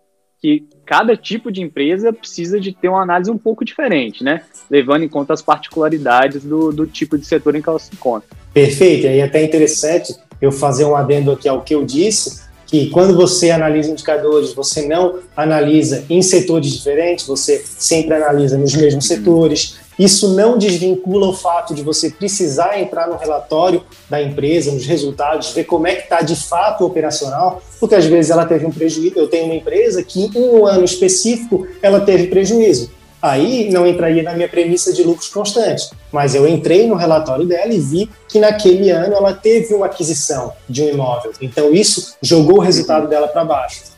que cada tipo de empresa precisa de ter uma análise um pouco diferente, né? Levando em conta as particularidades do, do tipo de setor em que ela se encontra. Perfeito, e até interessante eu fazer um adendo aqui ao que eu disse, que quando você analisa indicadores, você não analisa em setores diferentes, você sempre analisa nos mesmos setores. Isso não desvincula o fato de você precisar entrar no relatório da empresa, nos resultados, ver como é que está de fato operacional, porque às vezes ela teve um prejuízo. Eu tenho uma empresa que em um ano específico ela teve prejuízo. Aí não entraria na minha premissa de lucros constantes, mas eu entrei no relatório dela e vi que naquele ano ela teve uma aquisição de um imóvel. Então isso jogou o resultado dela para baixo.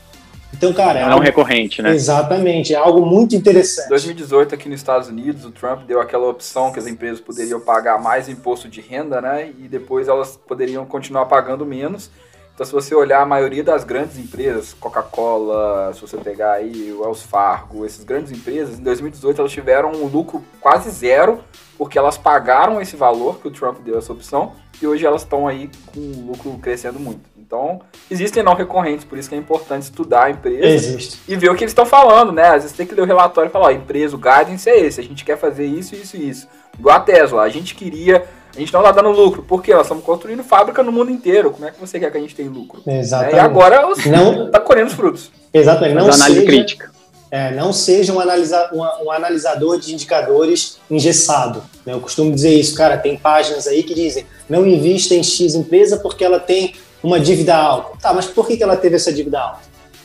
Então, cara, é, é algo... recorrente, né? Exatamente, é algo muito interessante. Em 2018, aqui nos Estados Unidos, o Trump deu aquela opção que as empresas poderiam pagar mais imposto de renda, né? E depois elas poderiam continuar pagando menos. Então, se você olhar a maioria das grandes empresas, Coca-Cola, se você pegar aí o Wells Fargo, essas grandes empresas, em 2018 elas tiveram um lucro quase zero, porque elas pagaram esse valor que o Trump deu essa opção, e hoje elas estão aí com o lucro crescendo muito. Então, existem não recorrentes, por isso que é importante estudar a empresa Existe. e ver o que eles estão falando, né? Às vezes tem que ler o relatório e falar, ó, empresa, o guidance é esse, a gente quer fazer isso, isso e isso. Igual a Tesla, a gente queria a gente não está dando lucro. Por quê? Nós estamos construindo fábrica no mundo inteiro. Como é que você quer que a gente tenha lucro? Exatamente. É, e agora está colhendo os frutos. Exatamente. Não análise seja, crítica. É, não seja um, analisa, um, um, analisador de indicadores engessado. Né? Eu costumo dizer isso, cara. Tem páginas aí que dizem não invista em X empresa porque ela tem uma dívida alta. Tá, mas por que, que ela teve essa dívida alta?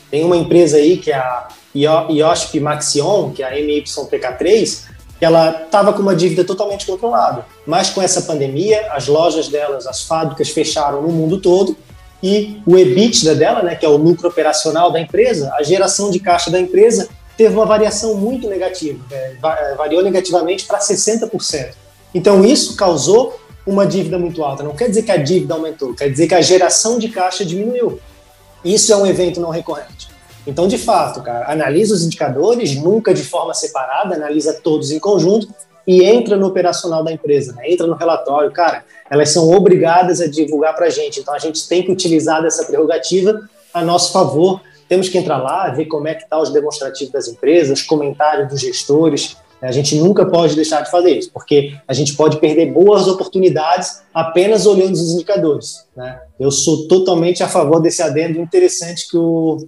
Tem uma empresa aí que é a IOSP Maxion, que é a MYPK3, ela estava com uma dívida totalmente controlada. Mas com essa pandemia, as lojas delas, as fábricas fecharam no mundo todo e o EBITDA dela, né, que é o lucro operacional da empresa, a geração de caixa da empresa teve uma variação muito negativa, é, é variou negativamente para 60%. Então isso causou uma dívida muito alta. Não quer dizer que a dívida aumentou, quer dizer que a geração de caixa diminuiu. Isso é um evento não recorrente. Então, de fato, cara, analisa os indicadores, nunca de forma separada, analisa todos em conjunto e entra no operacional da empresa, né? entra no relatório. Cara, elas são obrigadas a divulgar para a gente, então a gente tem que utilizar dessa prerrogativa a nosso favor. Temos que entrar lá, ver como é que está os demonstrativos das empresas, comentários dos gestores. A gente nunca pode deixar de fazer isso, porque a gente pode perder boas oportunidades apenas olhando os indicadores. Né? Eu sou totalmente a favor desse adendo interessante que o,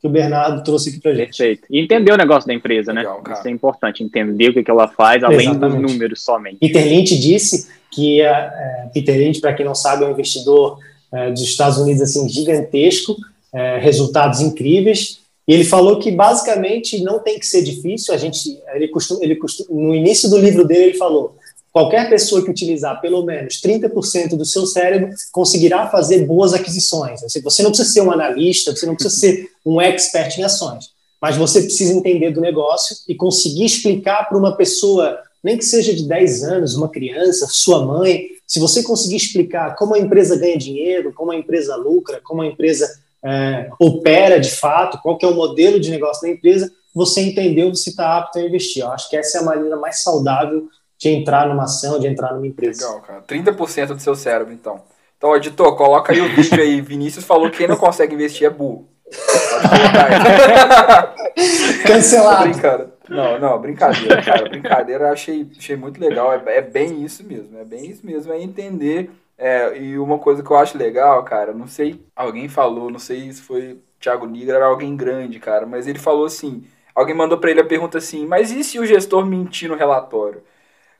que o Bernardo trouxe aqui pra gente. Perfeito. E entender o negócio da empresa, né? Legal, Isso é importante, entender o que, que ela faz, além Exatamente. dos números somente. Peter Lynch disse que, é, Peter Lynch, para quem não sabe, é um investidor é, dos Estados Unidos assim gigantesco, é, resultados incríveis, e ele falou que basicamente não tem que ser difícil. A gente, ele costuma, ele costuma, no início do livro dele ele falou Qualquer pessoa que utilizar pelo menos 30% do seu cérebro conseguirá fazer boas aquisições. Você não precisa ser um analista, você não precisa ser um expert em ações, mas você precisa entender do negócio e conseguir explicar para uma pessoa, nem que seja de 10 anos, uma criança, sua mãe, se você conseguir explicar como a empresa ganha dinheiro, como a empresa lucra, como a empresa é, opera de fato, qual que é o modelo de negócio da empresa, você entendeu, você está apto a investir. Eu acho que essa é a maneira mais saudável de entrar numa ação, de entrar numa empresa. Legal, cara. 30% do seu cérebro, então. Então, editor, coloca aí o vídeo aí. Vinícius falou que quem não consegue investir é burro. Cancelado. Brincando. Não, não, brincadeira, cara. Brincadeira, achei, achei muito legal. É, é bem isso mesmo. É bem isso mesmo. É entender. É, e uma coisa que eu acho legal, cara, não sei, alguém falou, não sei se foi Thiago Nigra, era alguém grande, cara, mas ele falou assim: alguém mandou para ele a pergunta assim, mas e se o gestor mentir no relatório?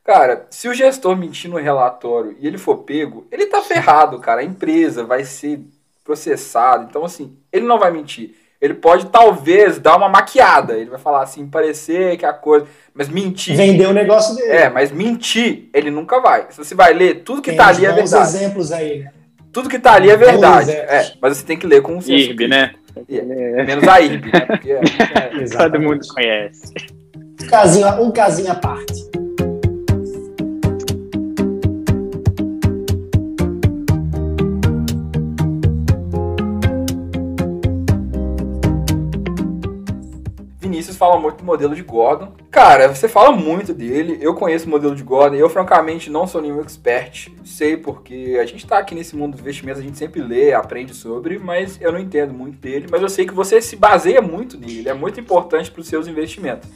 Cara, se o gestor mentir no relatório e ele for pego, ele tá ferrado, cara. A empresa vai ser processada. Então, assim, ele não vai mentir. Ele pode, talvez, dar uma maquiada. Ele vai falar assim, parecer que a coisa. Mas mentir. Vender o negócio dele. É, mas mentir, ele nunca vai. Se você vai ler, tudo que tem tá ali é verdade. exemplos aí, né? Tudo que tá ali é verdade. É, mas você tem que ler com um senso. IRB, né? É, menos a IRB, né? Porque é, é, Todo mundo conhece. Um casinho, um casinho à parte. Fala muito do modelo de Gordon. Cara, você fala muito dele, eu conheço o modelo de Gordon, eu francamente não sou nenhum expert, sei porque a gente tá aqui nesse mundo dos investimentos, a gente sempre lê, aprende sobre, mas eu não entendo muito dele, mas eu sei que você se baseia muito nele, ele é muito importante para os seus investimentos.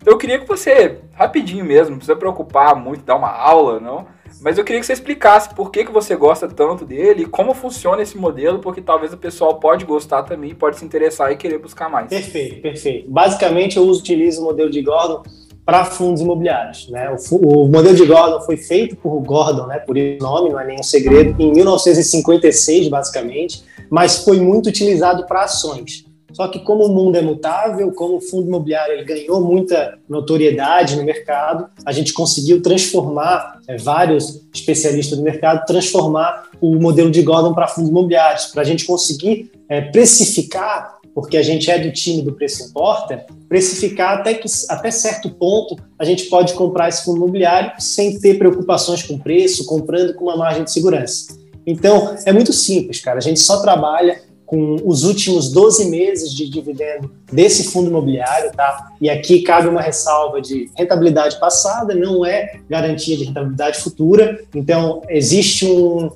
Então eu queria que você, rapidinho mesmo, não precisa preocupar muito, dar uma aula, não, mas eu queria que você explicasse por que, que você gosta tanto dele e como funciona esse modelo, porque talvez o pessoal pode gostar também, pode se interessar e querer buscar mais. Perfeito, perfeito. Basicamente, eu utilizo o modelo de Gordon para fundos imobiliários. Né? O, o, modelo de Gordon foi feito por Gordon, né? por o nome, não é nenhum segredo, em 1956, basicamente, mas foi muito utilizado para ações. Só que como o mundo é mutável, como o fundo imobiliário ele ganhou muita notoriedade no mercado, a gente conseguiu transformar é, vários especialistas do mercado transformar o modelo de Gordon para fundos imobiliários, para a gente conseguir é, precificar, porque a gente é do time do preço importa, precificar até que até certo ponto a gente pode comprar esse fundo imobiliário sem ter preocupações com preço, comprando com uma margem de segurança. Então, é muito simples, cara. A gente só trabalha com os últimos 12 meses de dividendo desse fundo imobiliário, tá? E aqui cabe uma ressalva de rentabilidade passada, não é garantia de rentabilidade futura. Então, existe um,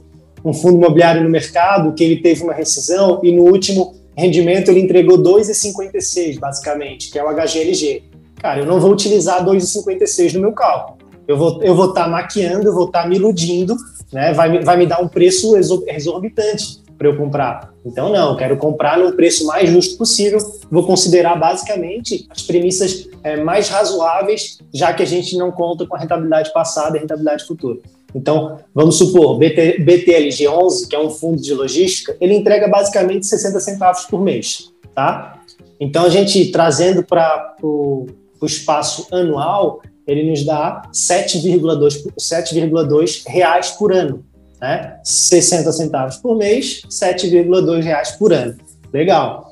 um fundo imobiliário no mercado que ele teve uma rescisão e no último rendimento ele entregou 2,56, basicamente, que é o HGLG. Cara, eu não vou utilizar 2,56 no meu cálculo. Eu vou eu vou estar tá maquiando, eu vou estar tá me iludindo, né? Vai, vai me dar um preço exorbitante para eu comprar. Então, não, quero comprar no preço mais justo possível. Vou considerar basicamente as premissas é, mais razoáveis, já que a gente não conta com a rentabilidade passada e rentabilidade futura. Então, vamos supor, BT, BTLG11, que é um fundo de logística, ele entrega basicamente 60 centavos por mês, tá? Então, a gente trazendo para o espaço anual, ele nos dá 7,2 reais por ano né? 60 centavos por mês, 7,2 reais por ano. Legal.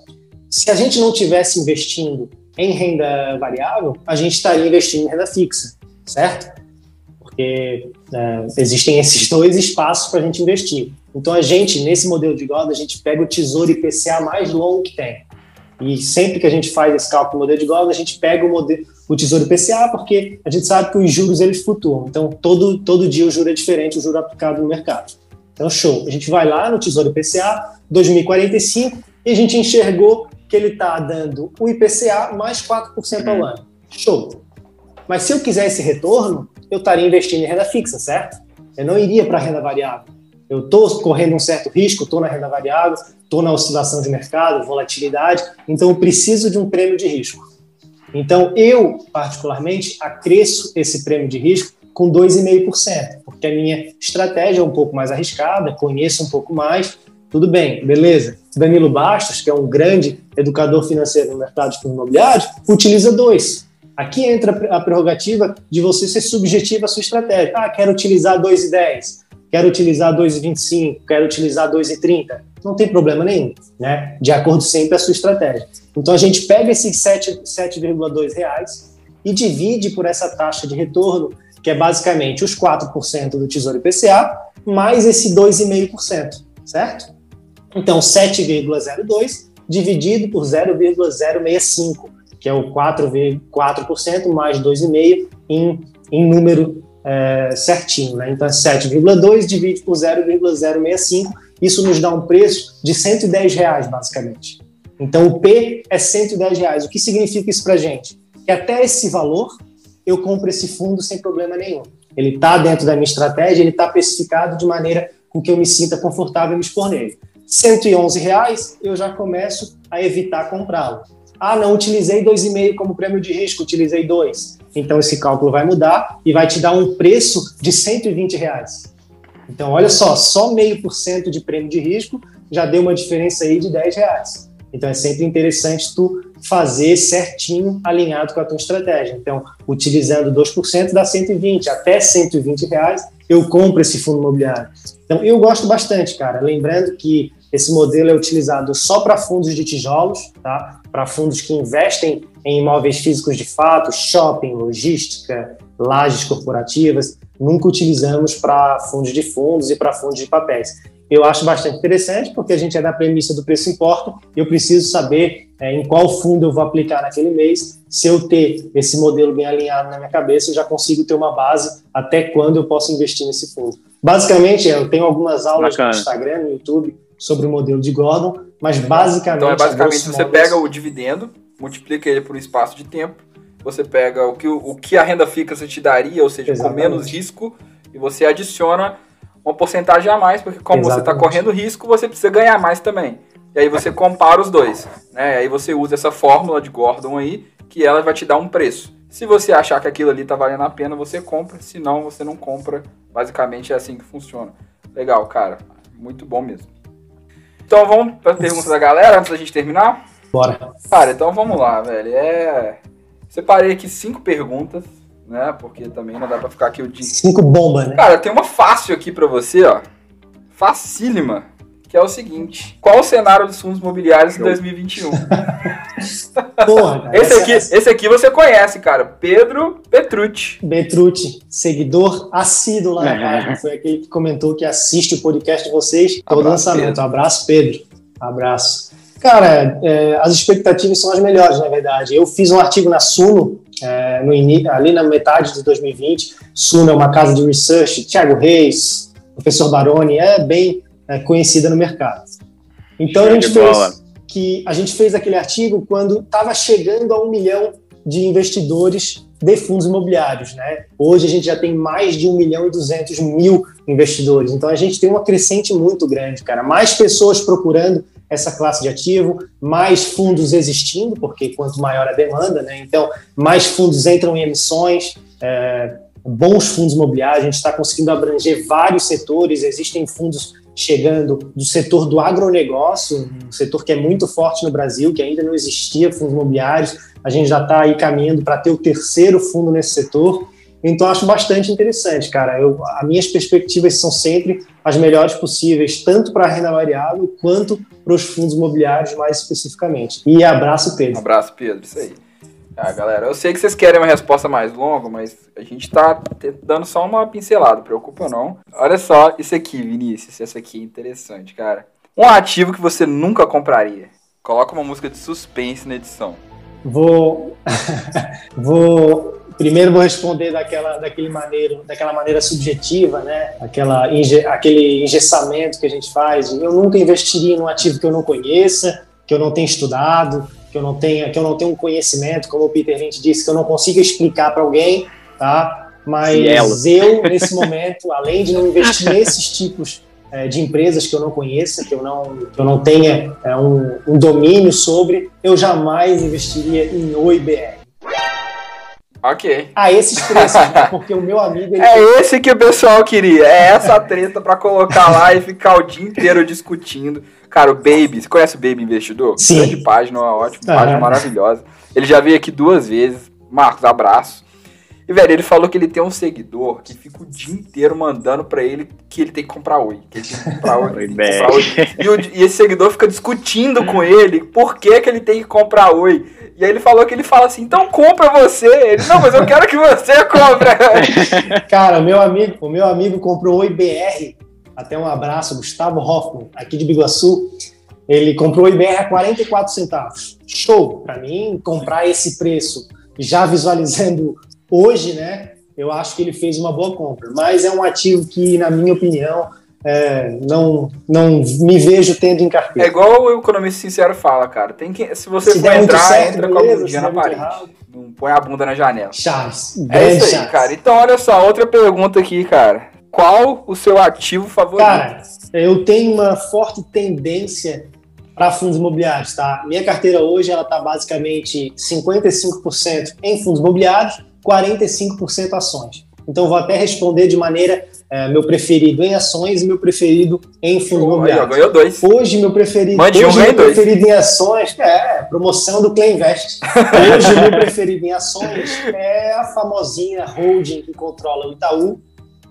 Se a gente não tivesse investindo em renda variável, a gente estaria investindo em renda fixa, certo? Porque é, existem esses dois espaços para a gente investir. Então a gente, nesse modelo de Gordon, a gente pega o tesouro IPCA mais longo que tem. E sempre que a gente faz esse cálculo do modelo de Gordon, a gente pega o, modelo, o Tesouro IPCA, porque a gente sabe que os juros eles flutuam. Então, todo, todo dia o juro é diferente, o juro aplicado no mercado. Então, show. A gente vai lá no Tesouro IPCA 2045 e a gente enxergou que ele está dando o IPCA mais 4% ao ano. Show. Mas se eu quiser esse retorno, eu estaria investindo em renda fixa, certo? Eu não iria para renda variável. Eu estou correndo um certo risco, estou na renda variável, estou na oscilação de mercado, volatilidade, então eu preciso de um prêmio de risco. Então eu, particularmente, acresço esse prêmio de risco com 2,5%, porque a minha estratégia é um pouco mais arriscada, conheço um pouco mais, tudo bem, beleza. Danilo Bastos, que é um grande educador financeiro no mercado de imobiliário, utiliza dois. Aqui entra a prerrogativa de você ser subjetivo à sua estratégia. Ah, quero utilizar 2,10 quero utilizar 2,25, quero utilizar 2,30, não tem problema nenhum, né? De acordo sempre com a sua estratégia. Então a gente pega esses 7,2 reais e divide por essa taxa de retorno, que é basicamente os 4% do Tesouro IPCA, mais esse 2,5%, certo? Então 7,02 dividido por 0,065, que é o 4,4% mais 2,5% em, em número é, certinho, né? Então é 7,2 divide por 0,065, isso nos dá um preço de 110 reais, basicamente. Então o P é 110 reais. O que significa isso para gente? Que até esse valor eu compro esse fundo sem problema nenhum. Ele está dentro da minha estratégia, ele está especificado de maneira com que eu me sinta confortável em me expor nele. 111 reais, eu já começo a evitar comprá-lo. Ah, não utilizei 2,5 como prêmio de risco, utilizei 2. Então esse cálculo vai mudar e vai te dar um preço de 120 reais. Então olha só, só meio por cento de prêmio de risco já deu uma diferença aí de 10 reais. Então é sempre interessante tu fazer certinho alinhado com a tua estratégia. Então, utilizando 2% dá 120, até 120 reais eu compro esse fundo imobiliário. Então, eu gosto bastante, cara. Lembrando que esse modelo é utilizado só para fundos de tijolos, tá? Para fundos que investem em imóveis físicos de fato, shopping, logística, lajes corporativas. Nunca utilizamos para fundos de fundos e para fundos de papéis. Eu acho bastante interessante porque a gente é da premissa do preço importa. Eu preciso saber é, em qual fundo eu vou aplicar naquele mês. Se eu ter esse modelo bem alinhado na minha cabeça, eu já consigo ter uma base até quando eu posso investir nesse fundo. Basicamente, eu tenho algumas aulas Bacana. no Instagram, no YouTube sobre o modelo de Gordon, mas basicamente. Então, é basicamente você pega o dividendo, multiplica ele por um espaço de tempo, você pega o que, o que a renda fixa te daria, ou seja, Exatamente. com menos risco, e você adiciona uma porcentagem a mais, porque como Exatamente. você está correndo risco, você precisa ganhar mais também. E aí você compara os dois. Né? Aí você usa essa fórmula de Gordon aí, que ela vai te dar um preço. Se você achar que aquilo ali está valendo a pena, você compra. Se não, você não compra. Basicamente é assim que funciona. Legal, cara. Muito bom mesmo. Então vamos para as perguntas da galera antes da gente terminar? Bora. Cara, então vamos lá, velho. É... Separei aqui cinco perguntas, né? Porque também não dá para ficar aqui o dia. Cinco bombas, né? Cara, tem uma fácil aqui para você, ó. Facílima. Que é o seguinte: qual o cenário dos fundos imobiliários em 2021? Porra, cara, esse, aqui, essa... esse aqui você conhece, cara. Pedro Petrucci. Petrucci, seguidor assíduo lá na é. página. Foi aquele que comentou que assiste o podcast de vocês todo Abraço, lançamento. Pedro. Abraço, Pedro. Abraço. Cara, é, as expectativas são as melhores, na verdade. Eu fiz um artigo na Suno, é, no, ali na metade de 2020. Suno é uma casa de research, Thiago Reis, professor Baroni, é bem é, conhecida no mercado. Então a gente fez que a gente fez aquele artigo quando estava chegando a um milhão de investidores de fundos imobiliários, né? Hoje a gente já tem mais de 1 milhão e 200 mil investidores. Então a gente tem uma crescente muito grande, cara. Mais pessoas procurando essa classe de ativo, mais fundos existindo, porque quanto maior a demanda, né? Então mais fundos entram em emissões. É, bons fundos imobiliários, a gente está conseguindo abranger vários setores, existem fundos chegando do setor do agronegócio, um setor que é muito forte no Brasil, que ainda não existia fundos imobiliários, a gente já está aí caminhando para ter o terceiro fundo nesse setor, então acho bastante interessante, cara. Eu, as minhas perspectivas são sempre as melhores possíveis, tanto para a renda variável quanto para os fundos imobiliários mais especificamente. E abraço, Pedro. Um abraço, Pedro, isso aí. Ah, galera, eu sei que vocês querem uma resposta mais longa, mas a gente tá dando só uma pincelada, preocupa não. Olha só isso aqui, Vinícius, essa aqui é interessante, cara. Um ativo que você nunca compraria. Coloca uma música de suspense na edição. Vou vou primeiro vou responder daquela daquele maneiro, daquela maneira subjetiva, né? Aquela inge, aquele engessamento que a gente faz. Eu nunca investiria num ativo que eu não conheça, que eu não tenha estudado, que eu não tenha, que eu não tenho um conhecimento, como o Peter Lynch disse, que eu não consiga explicar para alguém, tá? Mas eu nesse momento, além de não investir nesses tipos é, de empresas que eu não conheça, que eu não, que eu não tenha é, um, um, domínio sobre, eu jamais investiria em OIBR. Ok. A esses preços, porque o meu amigo. é tem... esse que o pessoal queria. É essa treta para colocar lá e ficar o dia inteiro discutindo. Cara, o Baby, você conhece o Baby Investidor? Sim. Grande página, ótima, página maravilhosa. Ele já veio aqui duas vezes. Marcos, abraço. E, velho, ele falou que ele tem um seguidor que fica o dia inteiro mandando pra ele que ele tem que comprar Oi. Que ele tem que comprar Oi. que comprar oi. E, o, e, esse seguidor fica discutindo com ele por que, que ele tem que comprar Oi. E aí ele falou que ele fala assim, então compra você. Ele, não, mas eu quero que você compre. Cara, o meu amigo, o meu amigo comprou Oi BR até um abraço, Gustavo Hoffman, aqui de Biguaçu. Ele comprou o IBR a 44 centavos. Show! Para mim, comprar esse preço, já visualizando hoje, né? eu acho que ele fez uma boa compra. Mas é um ativo que, na minha opinião, é, não, não me vejo tendo em carteira. É igual o economista sincero fala, cara. Tem que, se você se for entrar, certo, entra beleza, com a bundinha na parede. Errado. Não põe a bunda na janela. Chaves. É isso aí, Chaves. cara. Então, olha só, outra pergunta aqui, cara. Qual o seu ativo favorito? Cara, eu tenho uma forte tendência para fundos imobiliários, tá? Minha carteira hoje ela tá basicamente 55% em fundos imobiliários, 45% ações. Então vou até responder de maneira é, meu preferido em ações e meu preferido em fundos oh, imobiliários. Ganhou dois. Hoje meu preferido, Mande hoje um, meu preferido em ações é promoção do Clay Invest. Hoje meu preferido em ações é a famosinha holding que controla o Itaú,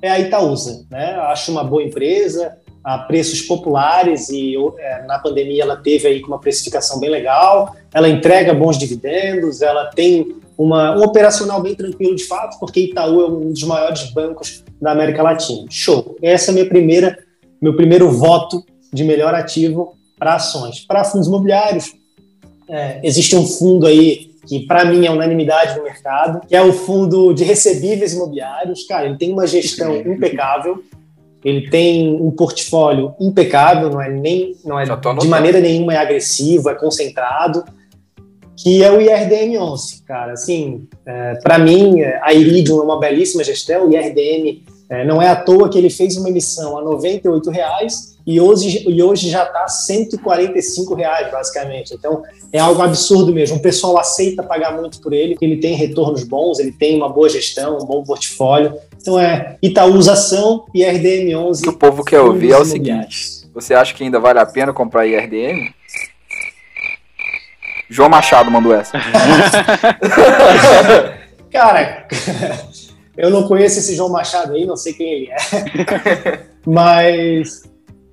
é a Itaúsa, né? Acho uma boa empresa, a preços populares e é, na pandemia ela teve aí uma precificação bem legal, ela entrega bons dividendos, ela tem uma, um operacional bem tranquilo de fato, porque Itaú é um dos maiores bancos da América Latina. Show. Essa é minha primeira, meu primeiro voto de melhor ativo para ações. Para fundos imobiliários, é, existe um fundo aí que para mim é unanimidade no mercado, que é o fundo de recebíveis imobiliários. Cara, ele tem uma gestão impecável, ele tem um portfólio impecável, não é nem não é de maneira nenhuma é agressivo, é concentrado, que é o IRDM 11, cara. Assim, é, para mim, a Iridium é uma belíssima gestão. O IRDM é, não é à toa que ele fez uma emissão a R$ reais e hoje, e hoje já está R$ reais, basicamente. Então, é algo absurdo mesmo. O pessoal aceita pagar muito por ele, ele tem retornos bons, ele tem uma boa gestão, um bom portfólio. Então é Itaúsação e RDM11. O que o povo quer ouvir é o seguinte: você acha que ainda vale a pena comprar IRDM? João Machado mandou essa. Cara, eu não conheço esse João Machado aí, não sei quem ele é. Mas,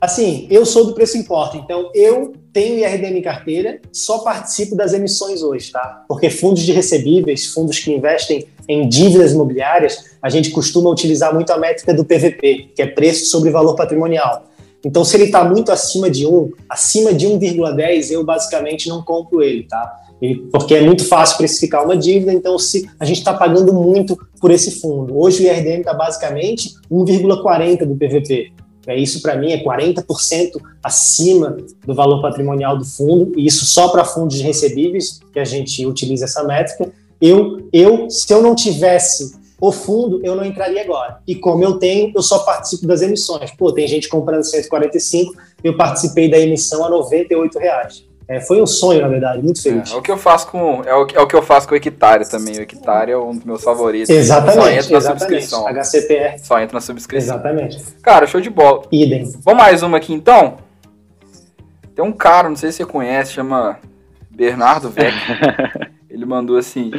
assim, eu sou do preço importa, então eu tenho IRDM em carteira, só participo das emissões hoje, tá? Porque fundos de recebíveis, fundos que investem em dívidas imobiliárias, a gente costuma utilizar muito a métrica do PVP, que é preço sobre valor patrimonial. Então, se ele está muito acima de 1, acima de 1,10, eu basicamente não compro ele, tá? porque é muito fácil precificar uma dívida, então se a gente está pagando muito por esse fundo. Hoje o IRDM está basicamente 1,40 do PVP. É, isso para mim é 40% acima do valor patrimonial do fundo, e isso só para fundos recebíveis, que a gente utiliza essa métrica. Eu, eu, se eu não tivesse o fundo, eu não entraria agora. E como eu tenho, eu só participo das emissões. Pô, tem gente comprando 145, eu participei da emissão a 98 reais. É, foi um sonho, na verdade, muito feliz. É, é, o que eu faço com é o, é o que eu faço com o Equitário também. O Equitário é um dos meus favoritos. Exatamente. Só entra na exatamente. subscrição. HCPR. Só entra na subscrição. Exatamente. Cara, show de bola. Idem. Vamos mais uma aqui então? Tem um cara, não sei se você conhece, chama Bernardo Vec. Ele mandou assim: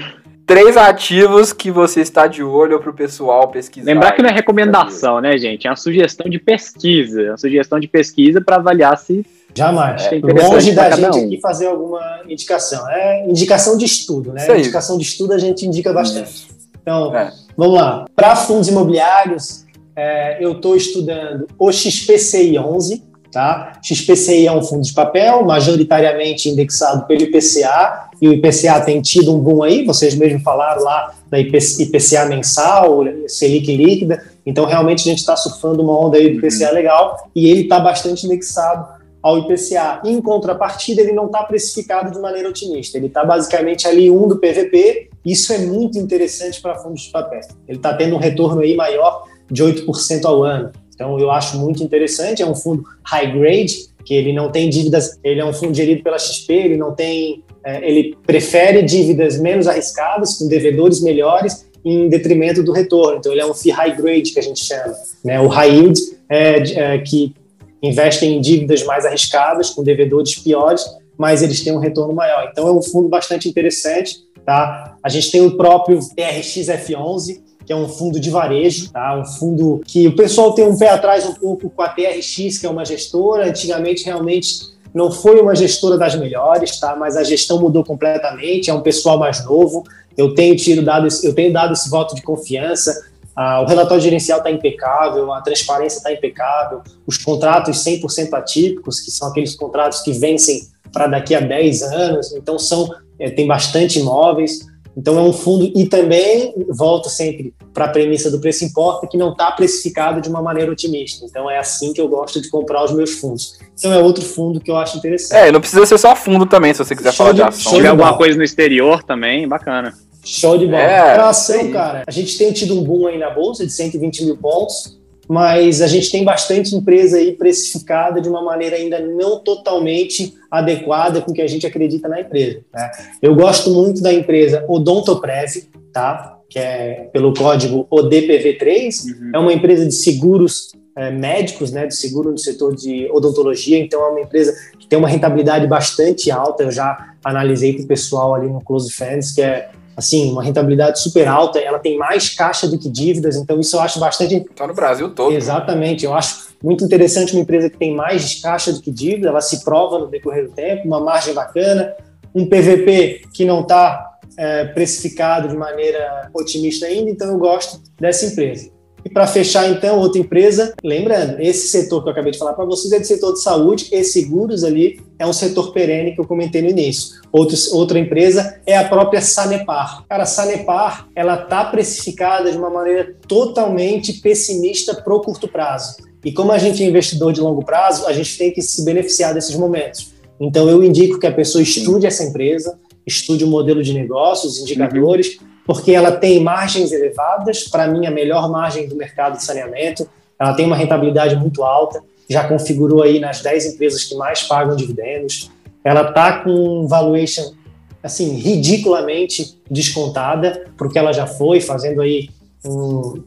três ativos que você está de olho para o pessoal pesquisar. Lembrar que não é recomendação, né, gente? É uma sugestão de pesquisa. É uma sugestão de pesquisa para avaliar se Jamais. É Longe da gente um. aqui fazer alguma indicação. É indicação de estudo, né? Indicação de estudo a gente indica bastante. Então, é. vamos lá. Para fundos imobiliários, é, eu estou estudando o XPCI 11, tá? XPCI é um fundo de papel, majoritariamente indexado pelo IPCA, e o IPCA tem tido um boom aí, vocês mesmos falaram lá da IPCA mensal, Selic líquida, então realmente a gente está surfando uma onda aí do IPCA uhum. legal, e ele está bastante indexado ao IPCA. Em contrapartida, ele não está precificado de maneira otimista. Ele está basicamente ali um do PVP. Isso é muito interessante para fundos de papel. Ele está tendo um retorno aí maior de 8% ao ano. Então, eu acho muito interessante. É um fundo high grade, que ele não tem dívidas. Ele é um fundo gerido pela XP. Ele não tem. É, ele prefere dívidas menos arriscadas, com devedores melhores, em detrimento do retorno. Então, ele é um FII high grade que a gente chama. Né? O high yield é, é que investem em dívidas mais arriscadas, com devedores piores, mas eles têm um retorno maior. Então é um fundo bastante interessante. Tá? A gente tem o próprio TRX-F11, que é um fundo de varejo, tá? um fundo que o pessoal tem um pé atrás um pouco com a TRX, que é uma gestora. Antigamente, realmente, não foi uma gestora das melhores, tá? mas a gestão mudou completamente, é um pessoal mais novo. Eu tenho, tido dado, eu tenho dado esse voto de confiança. Ah, o relatório gerencial está impecável, a transparência está impecável, os contratos 100% atípicos, que são aqueles contratos que vencem para daqui a 10 anos, então são é, tem bastante imóveis. Então é um fundo e também volto sempre para a premissa do preço importa que não está precificado de uma maneira otimista. Então é assim que eu gosto de comprar os meus fundos. Então é outro fundo que eu acho interessante. É, não precisa ser só fundo também, se você quiser show falar de, de ação. Se tiver alguma coisa no exterior também, bacana. Show de bola. É, para ação, cara, a gente tem tido um boom aí na bolsa de 120 mil pontos mas a gente tem bastante empresa aí precificada de uma maneira ainda não totalmente adequada com o que a gente acredita na empresa. Né? Eu gosto muito da empresa Odontoprev, tá? que é pelo código ODPV3, uhum. é uma empresa de seguros é, médicos, né, de seguro no setor de odontologia, então é uma empresa que tem uma rentabilidade bastante alta, eu já analisei com o pessoal ali no Close Friends, que é assim, uma rentabilidade super alta, ela tem mais caixa do que dívidas, então isso eu acho bastante... Está no Brasil todo. Exatamente, eu acho muito interessante uma empresa que tem mais caixa do que dívida, ela se prova no decorrer do tempo, uma margem bacana, um PVP que não está é, precificado de maneira otimista ainda, então eu gosto dessa empresa. E para fechar, então, outra empresa, lembrando, esse setor que eu acabei de falar para vocês é do setor de saúde e seguros ali é um setor perene que eu comentei no início. Outro, outra empresa é a própria Sanepar. Cara, a Sanepar, ela está precificada de uma maneira totalmente pessimista pro curto prazo. E como a gente é investidor de longo prazo, a gente tem que se beneficiar desses momentos. Então, eu indico que a pessoa estude essa empresa, estude o modelo de negócios, indicadores, uhum porque ela tem margens elevadas, para mim a melhor margem do mercado de saneamento, ela tem uma rentabilidade muito alta, já configurou aí nas 10 empresas que mais pagam dividendos, ela está com um valuation assim ridiculamente descontada porque ela já foi, fazendo aí um,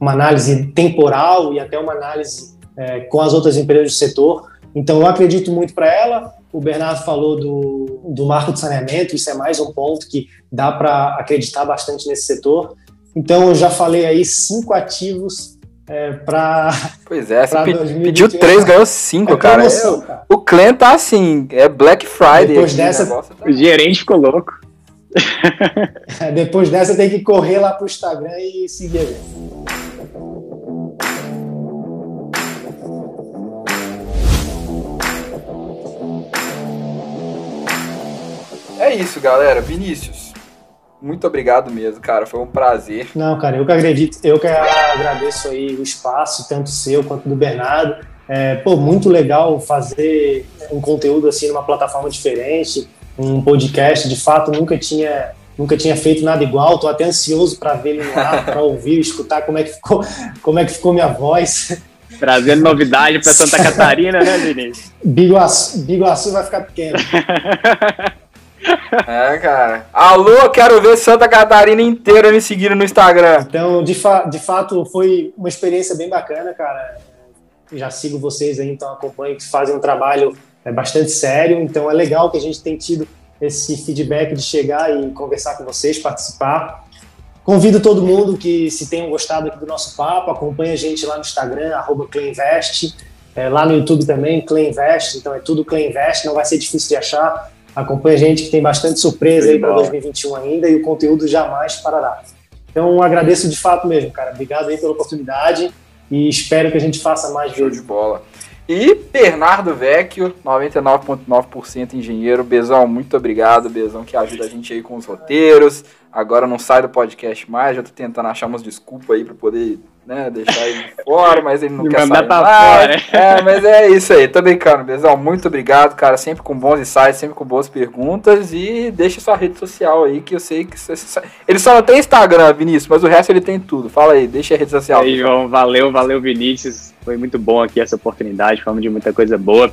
uma análise temporal e até uma análise é, com as outras empresas do setor. Então eu acredito muito para ela, o Bernardo falou do, do marco de saneamento, isso é mais um ponto que dá para acreditar bastante nesse setor. Então, eu já falei aí cinco ativos é, para. Pois é, você pediu três, ganhou cinco, é cara. Promoção, cara. O Clã tá assim, é Black Friday. Depois dessa, tá... o gerente ficou louco. Depois dessa, tem que correr lá pro Instagram e seguir a gente. É isso, galera. Vinícius, muito obrigado mesmo, cara. Foi um prazer. Não, cara, eu que acredito, eu que agradeço aí o espaço, tanto seu quanto do Bernardo. É, pô, muito legal fazer um conteúdo assim numa plataforma diferente, um podcast. De fato, nunca tinha nunca tinha feito nada igual. Tô até ansioso para ver ele no ar, para ouvir, escutar como é que ficou, como é que ficou minha voz. Trazendo novidade para Santa Catarina, né, Vinícius? Biguaçu, Biguaçu vai ficar pequeno. É, cara. Alô, quero ver Santa Catarina inteira me seguindo no Instagram. Então, de, fa de fato, foi uma experiência bem bacana, cara. Já sigo vocês aí, então acompanho que fazem um trabalho é, bastante sério. Então, é legal que a gente tem tido esse feedback de chegar e conversar com vocês, participar. Convido todo mundo que, se tenham gostado aqui do nosso papo, acompanha a gente lá no Instagram, arroba é, lá no YouTube também, CleanVest, então é tudo CleanVest, não vai ser difícil de achar. Acompanha a gente que tem bastante surpresa aí para 2021 ainda e o conteúdo jamais parará. Então agradeço de fato mesmo, cara. Obrigado aí pela oportunidade e espero que a gente faça mais Show de bola. E Bernardo Vecchio, 99,9% engenheiro. Bezão, muito obrigado, Bezão, que ajuda a gente aí com os roteiros. Agora não sai do podcast mais, já tô tentando achar umas desculpas aí para poder né, deixar ele fora, mas ele não quer sair pra fora. É, mas é isso aí, tô brincando, Bezão, muito obrigado, cara, sempre com bons insights, sempre com boas perguntas e deixa sua rede social aí, que eu sei que você... ele só não tem Instagram, Vinícius, mas o resto ele tem tudo, fala aí, deixa a rede social. E aí, João, valeu, valeu, Vinícius, foi muito bom aqui essa oportunidade, falamos de muita coisa boa.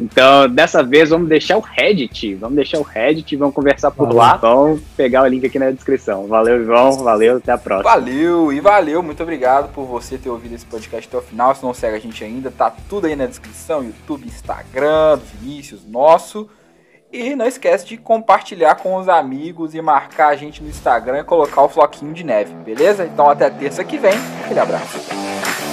Então, dessa vez, vamos deixar o Reddit. Vamos deixar o Reddit, vamos conversar por valeu. lá. Vamos pegar o link aqui na descrição. Valeu, João. Valeu, até a próxima. Valeu e valeu. Muito obrigado por você ter ouvido esse podcast até o final. Se não segue a gente ainda, tá tudo aí na descrição: YouTube, Instagram, Vinícius, nosso. E não esquece de compartilhar com os amigos e marcar a gente no Instagram e colocar o floquinho de neve, beleza? Então até terça que vem. Aquele abraço.